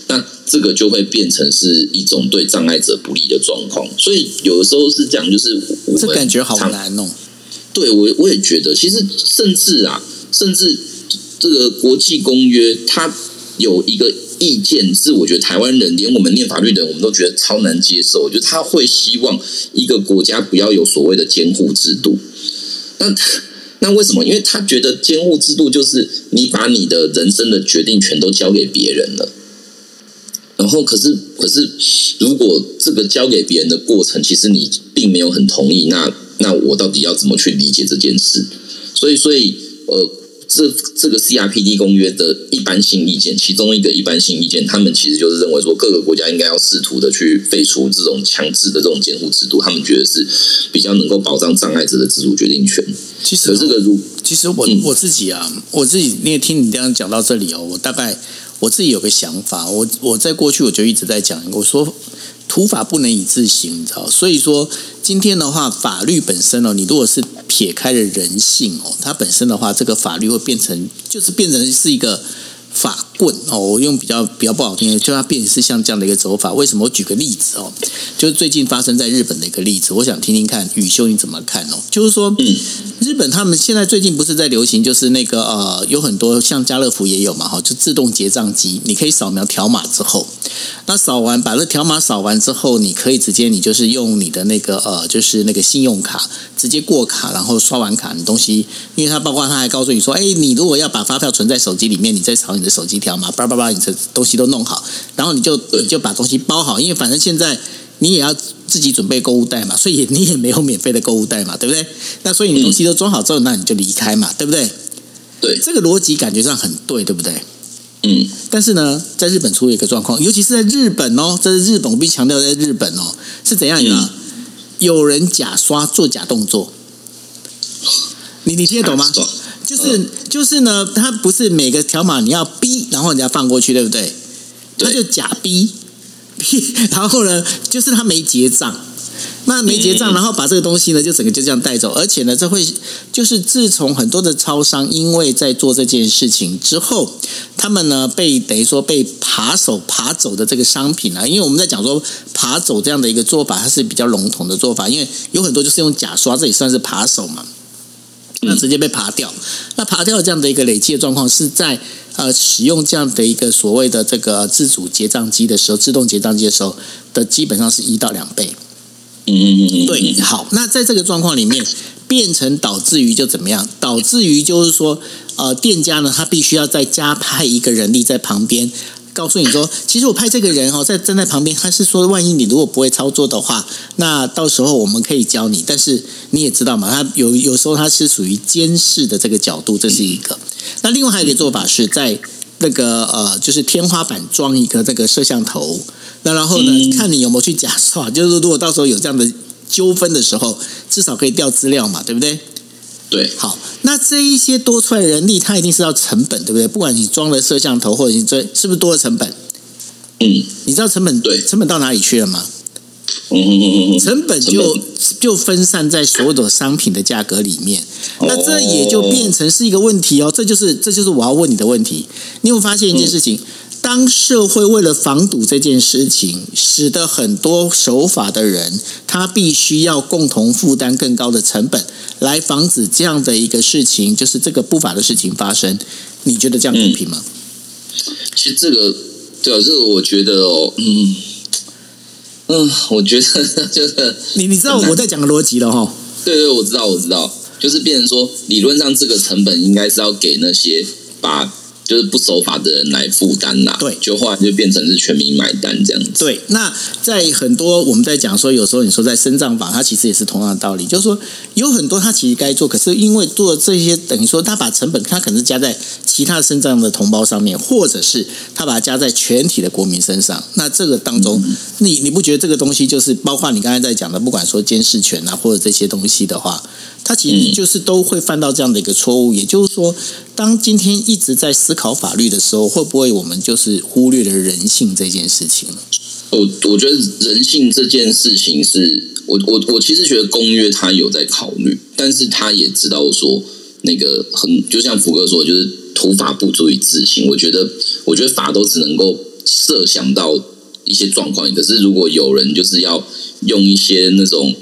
那这个就会变成是一种对障碍者不利的状况。所以有的时候是讲，就是这感觉好难弄。对我我也觉得，其实甚至啊，甚至这个国际公约它有一个。意见是，我觉得台湾人连我们念法律的人，我们都觉得超难接受。就他会希望一个国家不要有所谓的监护制度。那那为什么？因为他觉得监护制度就是你把你的人生的决定权都交给别人了。然后，可是可是，如果这个交给别人的过程，其实你并没有很同意，那那我到底要怎么去理解这件事？所以，所以呃。这这个 CRPD 公约的一般性意见，其中一个一般性意见，他们其实就是认为说，各个国家应该要试图的去废除这种强制的这种监护制度，他们觉得是比较能够保障障碍者的自主决定权。其实这个如，其实我我自己啊，我自己你也听你这样讲到这里哦，我大概我自己有个想法，我我在过去我就一直在讲，我说。土法不能以自行，你知道？所以说，今天的话，法律本身哦，你如果是撇开了人性哦，它本身的话，这个法律会变成，就是变成是一个。法棍哦，我用比较比较不好听的，就它变成是像这样的一个走法。为什么？我举个例子哦，就是最近发生在日本的一个例子，我想听听看宇修你怎么看哦。就是说，日本他们现在最近不是在流行，就是那个呃，有很多像家乐福也有嘛哈，就自动结账机，你可以扫描条码之后，那扫完把那条码扫完之后，你可以直接你就是用你的那个呃，就是那个信用卡直接过卡，然后刷完卡，你东西，因为它包括它还告诉你说，哎，你如果要把发票存在手机里面，你再扫。你的手机条码，叭叭叭，你这东西都弄好，然后你就你就把东西包好，因为反正现在你也要自己准备购物袋嘛，所以 你也没有免费的购物袋嘛，对不对？那所以你东西都装好之后，那你就离开嘛，对不对？对，这个逻辑感觉上很对，对不对？嗯。但是呢，在日本出了一个状况，尤其是在日本哦，这是日本，我必须强调，在日本哦是怎样呢？有人假刷做假动作。你你听得懂吗？就是就是呢，它不是每个条码你要逼，然后人家放过去，对不对？他就假逼逼，然后呢，就是他没结账。那没结账，然后把这个东西呢，就整个就这样带走，而且呢，这会就是自从很多的超商因为在做这件事情之后，他们呢被等于说被扒手扒走的这个商品啊，因为我们在讲说扒走这样的一个做法，它是比较笼统的做法，因为有很多就是用假刷，这也算是扒手嘛，那直接被爬掉，那爬掉这样的一个累积的状况是在呃使用这样的一个所谓的这个自主结账机的时候，自动结账机的时候的基本上是一到两倍。嗯嗯嗯，对，好，那在这个状况里面，变成导致于就怎么样？导致于就是说，呃，店家呢，他必须要再加派一个人力在旁边，告诉你说，其实我派这个人哦，在站在旁边，他是说，万一你如果不会操作的话，那到时候我们可以教你。但是你也知道嘛，他有有时候他是属于监视的这个角度，这是一个。那另外还有一个做法是在那个呃，就是天花板装一个这个摄像头。那然后呢？看你有没有去假刷，就是如果到时候有这样的纠纷的时候，至少可以调资料嘛，对不对？对。好，那这一些多出来人力，它一定是要成本，对不对？不管你装了摄像头，或者你这是不是多了成本？嗯，你知道成本对成本到哪里去了吗？嗯嗯嗯嗯，成本就就分散在所有的商品的价格里面。那这也就变成是一个问题哦。这就是这就是我要问你的问题。你有发现一件事情？当社会为了防堵这件事情，使得很多守法的人，他必须要共同负担更高的成本，来防止这样的一个事情，就是这个不法的事情发生。你觉得这样公平吗？其实这个，对啊，这个我觉得哦，嗯嗯，我觉得就是 你你知道我在讲的逻辑了哈？对对，我知道我知道，就是变成说，理论上这个成本应该是要给那些把。就是不守法的人来负担啦，对，就后来就变成是全民买单这样子。对，那在很多我们在讲说，有时候你说在深藏法，它其实也是同样的道理，就是说有很多他其实该做，可是因为做这些，等于说他把成本他可能是加在其他深藏的同胞上面，或者是他把它加在全体的国民身上。那这个当中，你你不觉得这个东西就是包括你刚才在讲的，不管说监视权啊，或者这些东西的话？他其实就是都会犯到这样的一个错误，也就是说，当今天一直在思考法律的时候，会不会我们就是忽略了人性这件事情我我觉得人性这件事情是我我我其实觉得公约他有在考虑，但是他也知道说那个很就像福哥说，就是土法不足以自行。我觉得我觉得法都只能够设想到一些状况，可是如果有人就是要用一些那种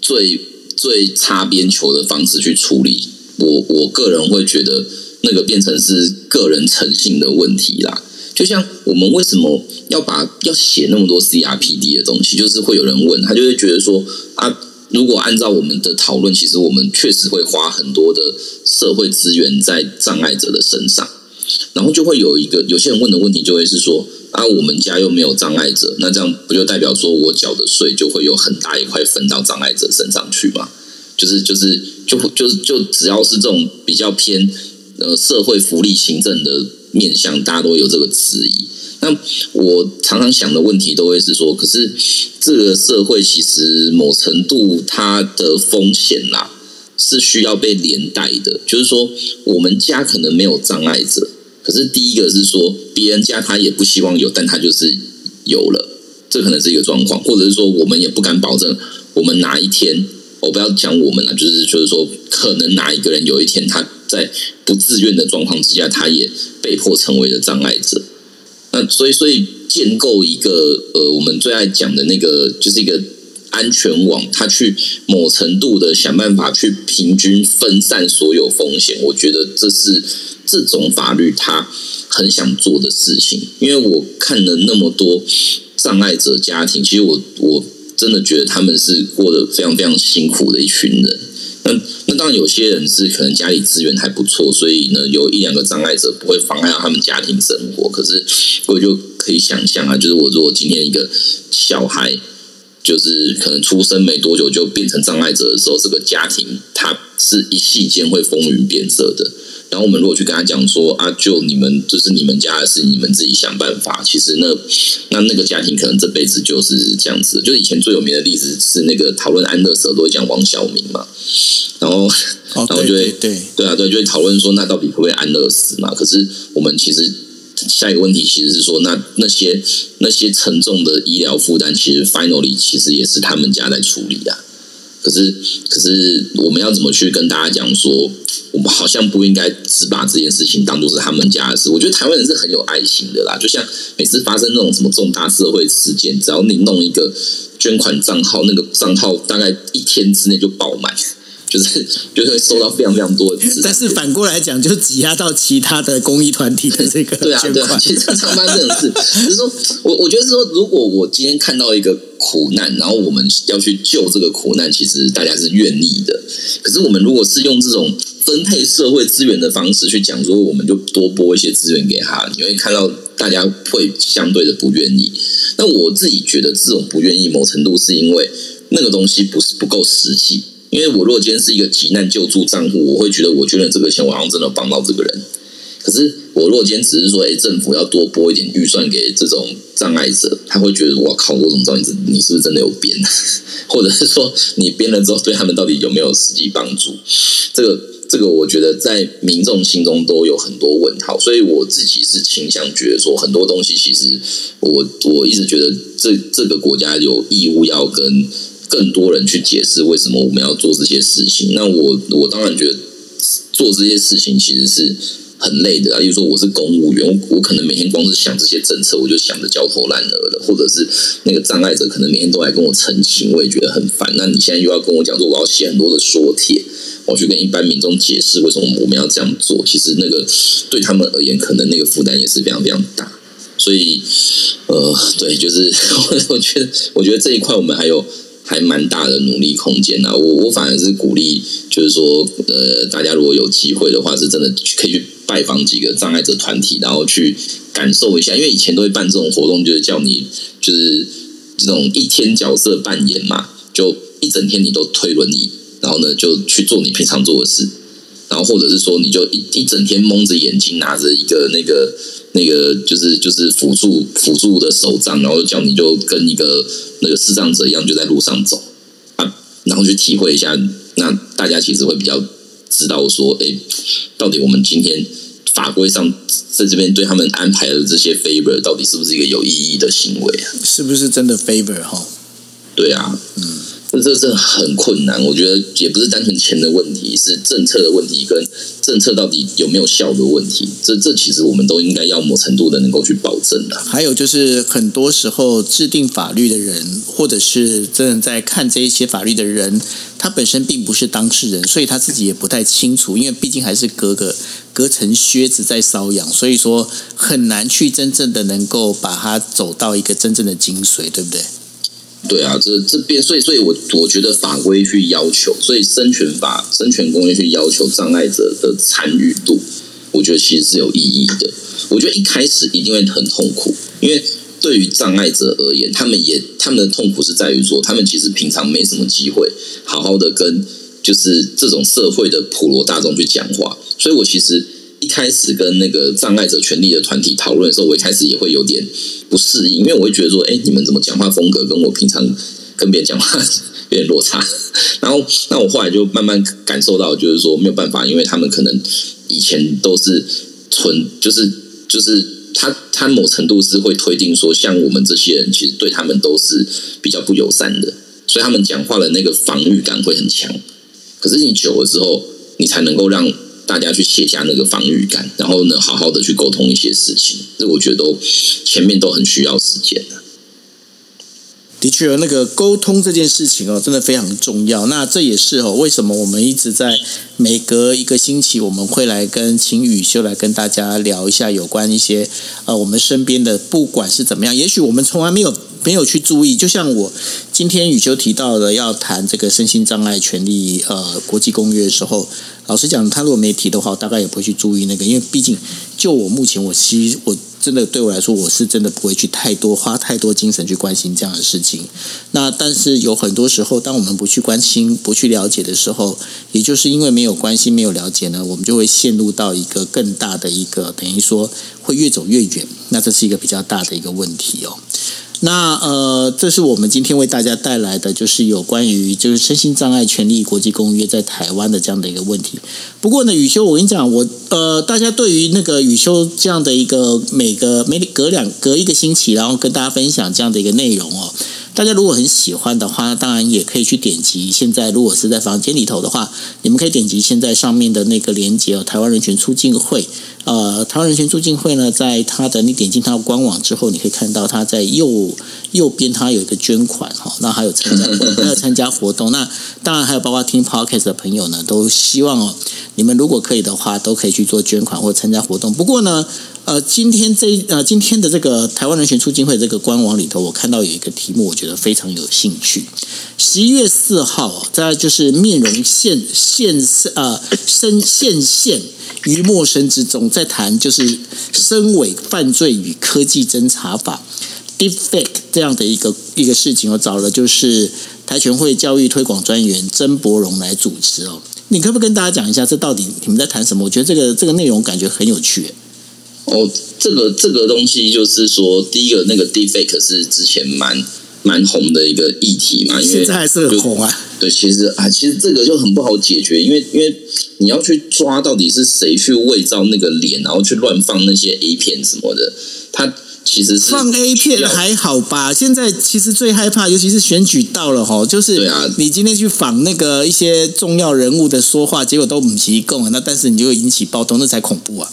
最。最擦边球的方式去处理，我我个人会觉得那个变成是个人诚信的问题啦。就像我们为什么要把要写那么多 CRPD 的东西，就是会有人问他，就会觉得说啊，如果按照我们的讨论，其实我们确实会花很多的社会资源在障碍者的身上，然后就会有一个有些人问的问题，就会是说。啊，我们家又没有障碍者，那这样不就代表说我缴的税就会有很大一块分到障碍者身上去吗？就是就是就就就只要是这种比较偏呃社会福利行政的面向，大家都有这个质疑。那我常常想的问题都会是说，可是这个社会其实某程度它的风险啦是需要被连带的，就是说我们家可能没有障碍者。可是第一个是说，别人家他也不希望有，但他就是有了，这可能是一个状况，或者是说，我们也不敢保证，我们哪一天，我不要讲我们了，就是就是说，可能哪一个人有一天他在不自愿的状况之下，他也被迫成为了障碍者。那所以，所以建构一个呃，我们最爱讲的那个，就是一个安全网，他去某程度的想办法去平均分散所有风险，我觉得这是。这种法律他很想做的事情，因为我看了那么多障碍者家庭，其实我我真的觉得他们是过得非常非常辛苦的一群人。那那当然有些人是可能家里资源还不错，所以呢有一两个障碍者不会妨碍到他们家庭生活。可是我就可以想象啊，就是我如果今天一个小孩就是可能出生没多久就变成障碍者的时候，这个家庭它是一夕间会风云变色的。然后我们如果去跟他讲说啊，就你们就是你们家的事，你们自己想办法。其实那那那个家庭可能这辈子就是这样子。就以前最有名的例子是那个讨论安乐死都会讲王小明嘛，然后然后就会对对啊对，就会讨论说那到底会不会安乐死嘛？可是我们其实下一个问题其实是说，那那些那些沉重的医疗负担，其实 finally 其实也是他们家在处理啊。可是可是我们要怎么去跟大家讲说？我们好像不应该只把这件事情当做是他们家的事。我觉得台湾人是很有爱心的啦，就像每次发生那种什么重大社会事件，只要你弄一个捐款账号，那个账号大概一天之内就爆满。就是 就会收到非常非常多的，但是反过来讲，就挤压到其他的公益团体的这个对啊对啊，其实常常发生这种事。就是说我我觉得是说，如果我今天看到一个苦难，然后我们要去救这个苦难，其实大家是愿意的。可是我们如果是用这种分配社会资源的方式去讲说，我们就多拨一些资源给他，你会看到大家会相对的不愿意。那我自己觉得这种不愿意，某程度是因为那个东西不是不够实际。因为我如果今天是一个急难救助账户，我会觉得我捐了这个钱，我好像真的帮到这个人。可是我如果今天只是说，哎，政府要多拨一点预算给这种障碍者，他会觉得我靠，我怎么知道你你是不是真的有编？或者是说你编了之后，对他们到底有没有实际帮助？这个这个，我觉得在民众心中都有很多问号。所以我自己是倾向觉得说，很多东西其实我我一直觉得这这个国家有义务要跟。更多人去解释为什么我们要做这些事情。那我我当然觉得做这些事情其实是很累的啊。例如说我是公务员，我我可能每天光是想这些政策，我就想的焦头烂额的。或者是那个障碍者，可能每天都来跟我澄清，我也觉得很烦。那你现在又要跟我讲说，我要写很多的说帖，我去跟一般民众解释为什么我们要这样做。其实那个对他们而言，可能那个负担也是非常非常大。所以，呃，对，就是 我觉得，我觉得这一块我们还有。还蛮大的努力空间呐，我我反而是鼓励，就是说，呃，大家如果有机会的话，是真的可以去拜访几个障碍者团体，然后去感受一下，因为以前都会办这种活动，就是叫你就是这种一天角色扮演嘛，就一整天你都推轮椅，然后呢就去做你平常做的事，然后或者是说你就一一整天蒙着眼睛拿着一个那个。那个就是就是辅助辅助的手杖，然后叫你就跟一个那个视障者一样，就在路上走啊，然后去体会一下。那大家其实会比较知道说，哎，到底我们今天法规上在这边对他们安排的这些 favor，到底是不是一个有意义的行为啊？是不是真的 favor 哈？对啊，嗯。这这这很困难，我觉得也不是单纯钱的问题，是政策的问题，跟政策到底有没有效的问题。这这其实我们都应该要某程度的能够去保证的。还有就是很多时候制定法律的人，或者是真的在看这一些法律的人，他本身并不是当事人，所以他自己也不太清楚，因为毕竟还是隔个隔层靴子在搔痒，所以说很难去真正的能够把它走到一个真正的精髓，对不对？对啊，这这边，所以，所以我我觉得法规去要求，所以生权法、生权公约去要求障碍者的参与度，我觉得其实是有意义的。我觉得一开始一定会很痛苦，因为对于障碍者而言，他们也他们的痛苦是在于说，他们其实平常没什么机会好好的跟就是这种社会的普罗大众去讲话，所以我其实。一开始跟那个障碍者权利的团体讨论的时候，我一开始也会有点不适应，因为我会觉得说，哎，你们怎么讲话风格跟我平常跟别人讲话有点落差。然后，那我后来就慢慢感受到，就是说没有办法，因为他们可能以前都是纯，就是就是他他某程度是会推定说，像我们这些人其实对他们都是比较不友善的，所以他们讲话的那个防御感会很强。可是你久了之后，你才能够让。大家去卸下那个防御感，然后呢，好好的去沟通一些事情。这我觉得都前面都很需要时间的。的确，那个沟通这件事情哦，真的非常重要。那这也是哦，为什么我们一直在每隔一个星期，我们会来跟秦宇修来跟大家聊一下有关一些呃，我们身边的不管是怎么样，也许我们从来没有没有去注意。就像我今天宇修提到的，要谈这个身心障碍权利呃国际公约的时候。老实讲，他如果没提的话，我大概也不会去注意那个，因为毕竟就我目前，我其实我真的对我来说，我是真的不会去太多花太多精神去关心这样的事情。那但是有很多时候，当我们不去关心、不去了解的时候，也就是因为没有关心、没有了解呢，我们就会陷入到一个更大的一个，等于说会越走越远。那这是一个比较大的一个问题哦。那呃，这是我们今天为大家带来的，就是有关于就是身心障碍权利国际公约在台湾的这样的一个问题。不过呢，雨修，我跟你讲，我呃，大家对于那个雨修这样的一个每个每隔两隔一个星期，然后跟大家分享这样的一个内容哦。大家如果很喜欢的话，当然也可以去点击。现在如果是在房间里头的话，你们可以点击现在上面的那个连接哦，台湾人权促进会。呃，台湾人权促进会呢，在它的你点进它的官网之后，你可以看到它在右右边它有一个捐款哈，那还有参加 还有参加活动。那当然还有包括听 podcast 的朋友呢，都希望哦，你们如果可以的话，都可以去做捐款或参加活动。不过呢。呃，今天这呃今天的这个台湾人权促进会这个官网里头，我看到有一个题目，我觉得非常有兴趣。十一月四号，在就是面容现现呃身现现于陌生之中，在谈就是身伪犯罪与科技侦查法 （Deepfake） 这样的一个一个事情。我找了就是台拳会教育推广专员曾博荣来主持哦。你可不可以跟大家讲一下，这到底你们在谈什么？我觉得这个这个内容感觉很有趣。哦，这个这个东西就是说，第一个那个 deepfake 是之前蛮蛮红的一个议题嘛，因为现在还是很红啊。对，其实啊，其实这个就很不好解决，因为因为你要去抓到底是谁去伪造那个脸，然后去乱放那些 A 片什么的，他其实是放 A 片还好吧？现在其实最害怕，尤其是选举到了哈，就是对啊，你今天去访那个一些重要人物的说话，结果都不提供，那但是你就会引起暴动，那才恐怖啊。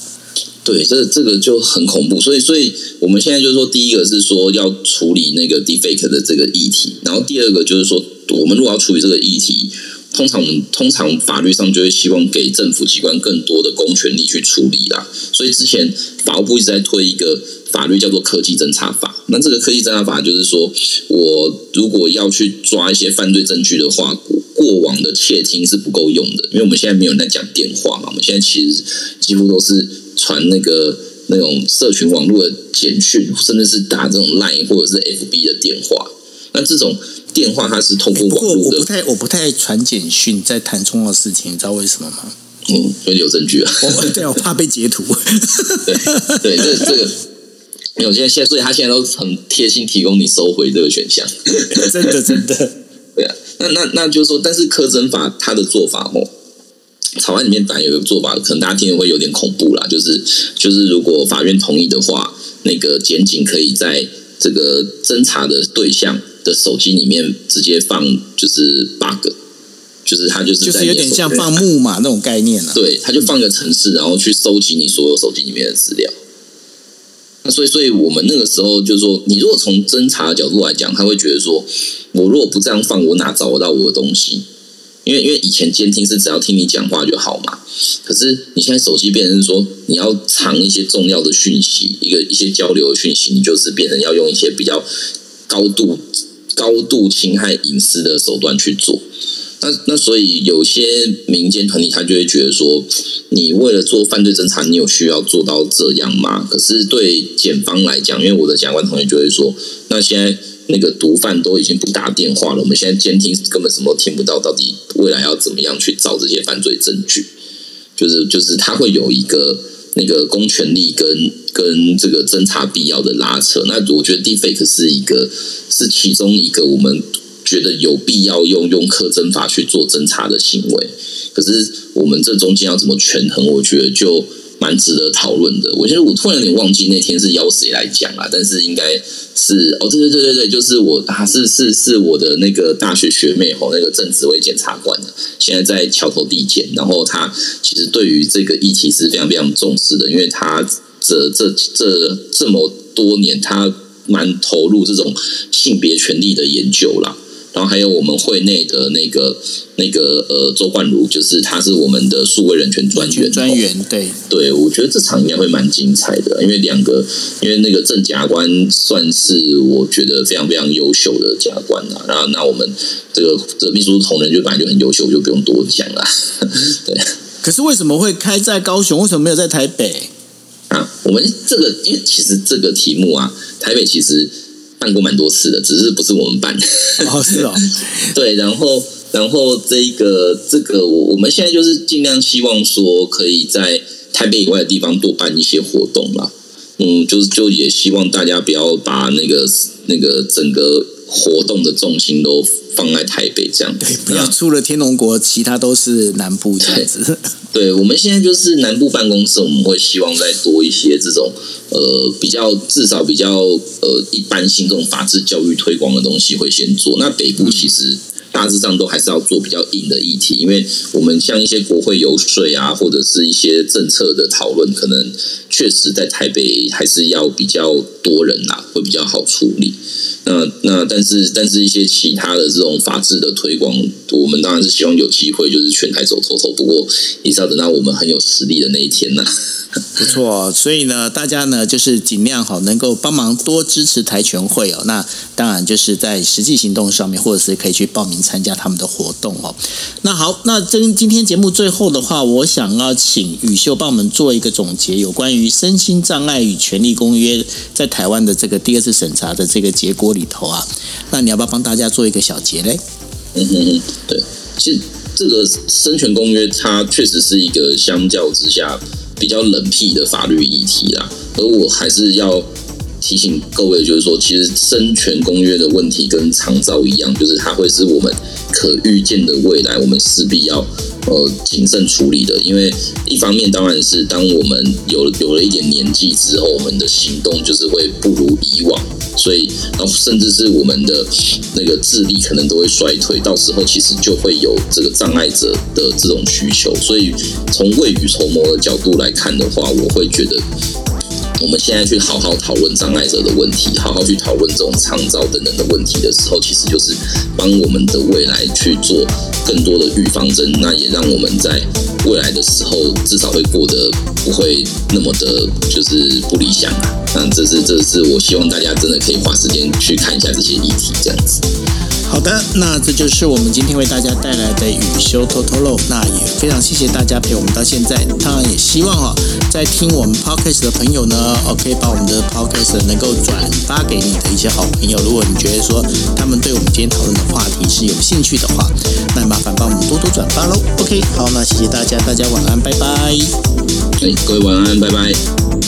对，这这个就很恐怖，所以，所以我们现在就是说，第一个是说要处理那个 deepfake 的这个议题，然后第二个就是说，我们如果要处理这个议题，通常我们通常法律上就会希望给政府机关更多的公权力去处理啦。所以之前法务部一直在推一个法律叫做科技侦查法，那这个科技侦查法就是说，我如果要去抓一些犯罪证据的话，过往的窃听是不够用的，因为我们现在没有人在讲电话嘛，我们现在其实几乎都是。传那个那种社群网络的简讯，甚至是打这种 Line 或者是 FB 的电话。那这种电话它是通过网络的。我不太我不太传简讯，在谈重要事情，你知道为什么吗？嗯，因为有证据啊。对，我怕被截图。对对，这这个没有现在现在，所以他现在都很贴心提供你收回这个选项。真的真的。对啊，那那那就是说，但是柯侦法他的做法哦。草案里面本来有一个做法，可能大家听会有点恐怖啦，就是就是如果法院同意的话，那个检警可以在这个侦查的对象的手机里面直接放就是 bug，就是他就是就是有点像放木马那种概念了。对，他就放个程式，然后去收集你所有手机里面的资料。那所以，所以我们那个时候就是说，你如果从侦查的角度来讲，他会觉得说，我如果不这样放，我哪找得到我的东西？因为因为以前监听是只要听你讲话就好嘛，可是你现在手机变成说你要藏一些重要的讯息，一个一些交流的讯息，你就是变成要用一些比较高度高度侵害隐私的手段去做。那那所以有些民间团体他就会觉得说，你为了做犯罪侦查，你有需要做到这样吗？可是对检方来讲，因为我的检察官同学就会说，那现在。那个毒贩都已经不打电话了，我们现在监听根本什么都听不到。到底未来要怎么样去找这些犯罪证据？就是就是他会有一个那个公权力跟跟这个侦查必要的拉扯。那我觉得 Deepfake 是一个是其中一个我们觉得有必要用用克侦法去做侦查的行为。可是我们这中间要怎么权衡？我觉得就。蛮值得讨论的。我觉得我突然有点忘记那天是邀谁来讲啊，但是应该是哦，对对对对对，就是我啊，是是是我的那个大学学妹吼，那个正职位检察官现在在桥头地检，然后他其实对于这个议题是非常非常重视的，因为他这这这这么多年，他蛮投入这种性别权利的研究啦。然后还有我们会内的那个那个呃周冠如，就是他是我们的数位人权专员。专员对对，我觉得这场应该会蛮精彩的，因为两个，因为那个郑检察官算是我觉得非常非常优秀的检察官啊。然后那我们这个这秘书同仁就本来就很优秀，就不用多讲了。对。可是为什么会开在高雄？为什么没有在台北？啊，我们这个，因为其实这个题目啊，台北其实办过蛮多次的，只是不是我们办。哦，是哦，对，然后然后这个这个，我我们现在就是尽量希望说，可以在台北以外的地方多办一些活动啦。嗯，就是就也希望大家不要把那个那个整个活动的重心都放在台北这样。对，不要除了天龙国，其他都是南部这样子。对，我们现在就是南部办公室，我们会希望再多一些这种呃比较至少比较呃一般性这种法治教育推广的东西会先做。那北部其实。大致上都还是要做比较硬的议题，因为我们像一些国会游说啊，或者是一些政策的讨论，可能确实在台北还是要比较多人啦，会比较好处理。那那但是但是一些其他的这种法治的推广，我们当然是希望有机会就是全台走透透。不过也是要等到我们很有实力的那一天呢。不错，所以呢，大家呢就是尽量好能够帮忙多支持台全会哦。那当然就是在实际行动上面，或者是可以去报名参加他们的活动哦。那好，那今今天节目最后的话，我想要请宇秀帮我们做一个总结，有关于身心障碍与权利公约在台湾的这个第二次审查的这个结果里头啊，那你要不要帮大家做一个小结嘞？嗯哼哼，对，其实这个生权公约它确实是一个相较之下。比较冷僻的法律议题啦，而我还是要提醒各位，就是说，其实生权公约的问题跟长照一样，就是它会是我们可预见的未来，我们势必要呃谨慎处理的。因为一方面当然是当我们有有了一点年纪之后，我们的行动就是会不如以往。所以，然后甚至是我们的那个智力可能都会衰退，到时候其实就会有这个障碍者的这种需求。所以，从未雨绸缪的角度来看的话，我会觉得。我们现在去好好讨论障碍者的问题，好好去讨论这种创造等等的问题的时候，其实就是帮我们的未来去做更多的预防针。那也让我们在未来的时候，至少会过得不会那么的，就是不理想啊。那这是这是我希望大家真的可以花时间去看一下这些议题，这样子。好的，那这就是我们今天为大家带来的雨修偷偷漏。那也非常谢谢大家陪我们到现在。当然也希望哈，在听我们 podcast 的朋友呢，OK，把我们的 podcast 能够转发给你的一些好朋友。如果你觉得说他们对我们今天讨论的话题是有兴趣的话，那麻烦帮我们多多转发喽。OK，好，那谢谢大家，大家晚安，拜拜。哎，各位晚安，拜拜。